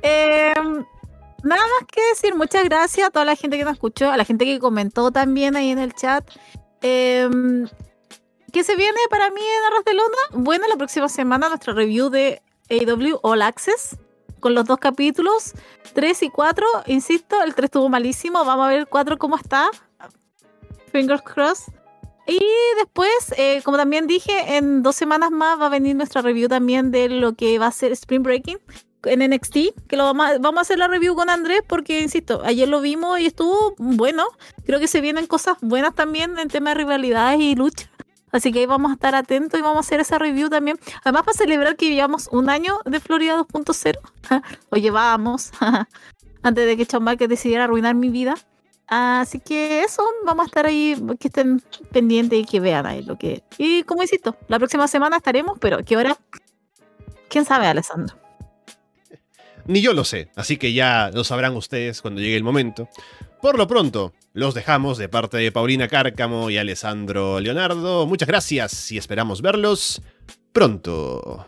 Eh, nada más que decir, muchas gracias a toda la gente que nos escuchó, a la gente que comentó también ahí en el chat. Eh, ¿Qué se viene para mí en Arras de Londra? Bueno, la próxima semana nuestra review de AW All Access con los dos capítulos, 3 y 4. Insisto, el 3 estuvo malísimo. Vamos a ver el 4 cómo está. Fingers crossed. Y después, eh, como también dije, en dos semanas más va a venir nuestra review también de lo que va a ser Spring Breaking en NXT, que lo vamos a, hacer la review con Andrés porque, insisto, ayer lo vimos y estuvo bueno. Creo que se vienen cosas buenas también en tema de rivalidades y lucha. Así que vamos a estar atentos y vamos a hacer esa review también. Además, para celebrar que llevamos un año de Florida 2.0, o llevábamos, antes de que Shawn decidiera arruinar mi vida. Así que eso, vamos a estar ahí, que estén pendientes y que vean ahí lo que... Y como insisto, la próxima semana estaremos, pero ¿qué hora? ¿Quién sabe, Alessandro? Ni yo lo sé, así que ya lo sabrán ustedes cuando llegue el momento. Por lo pronto, los dejamos de parte de Paulina Cárcamo y Alessandro Leonardo. Muchas gracias y esperamos verlos pronto.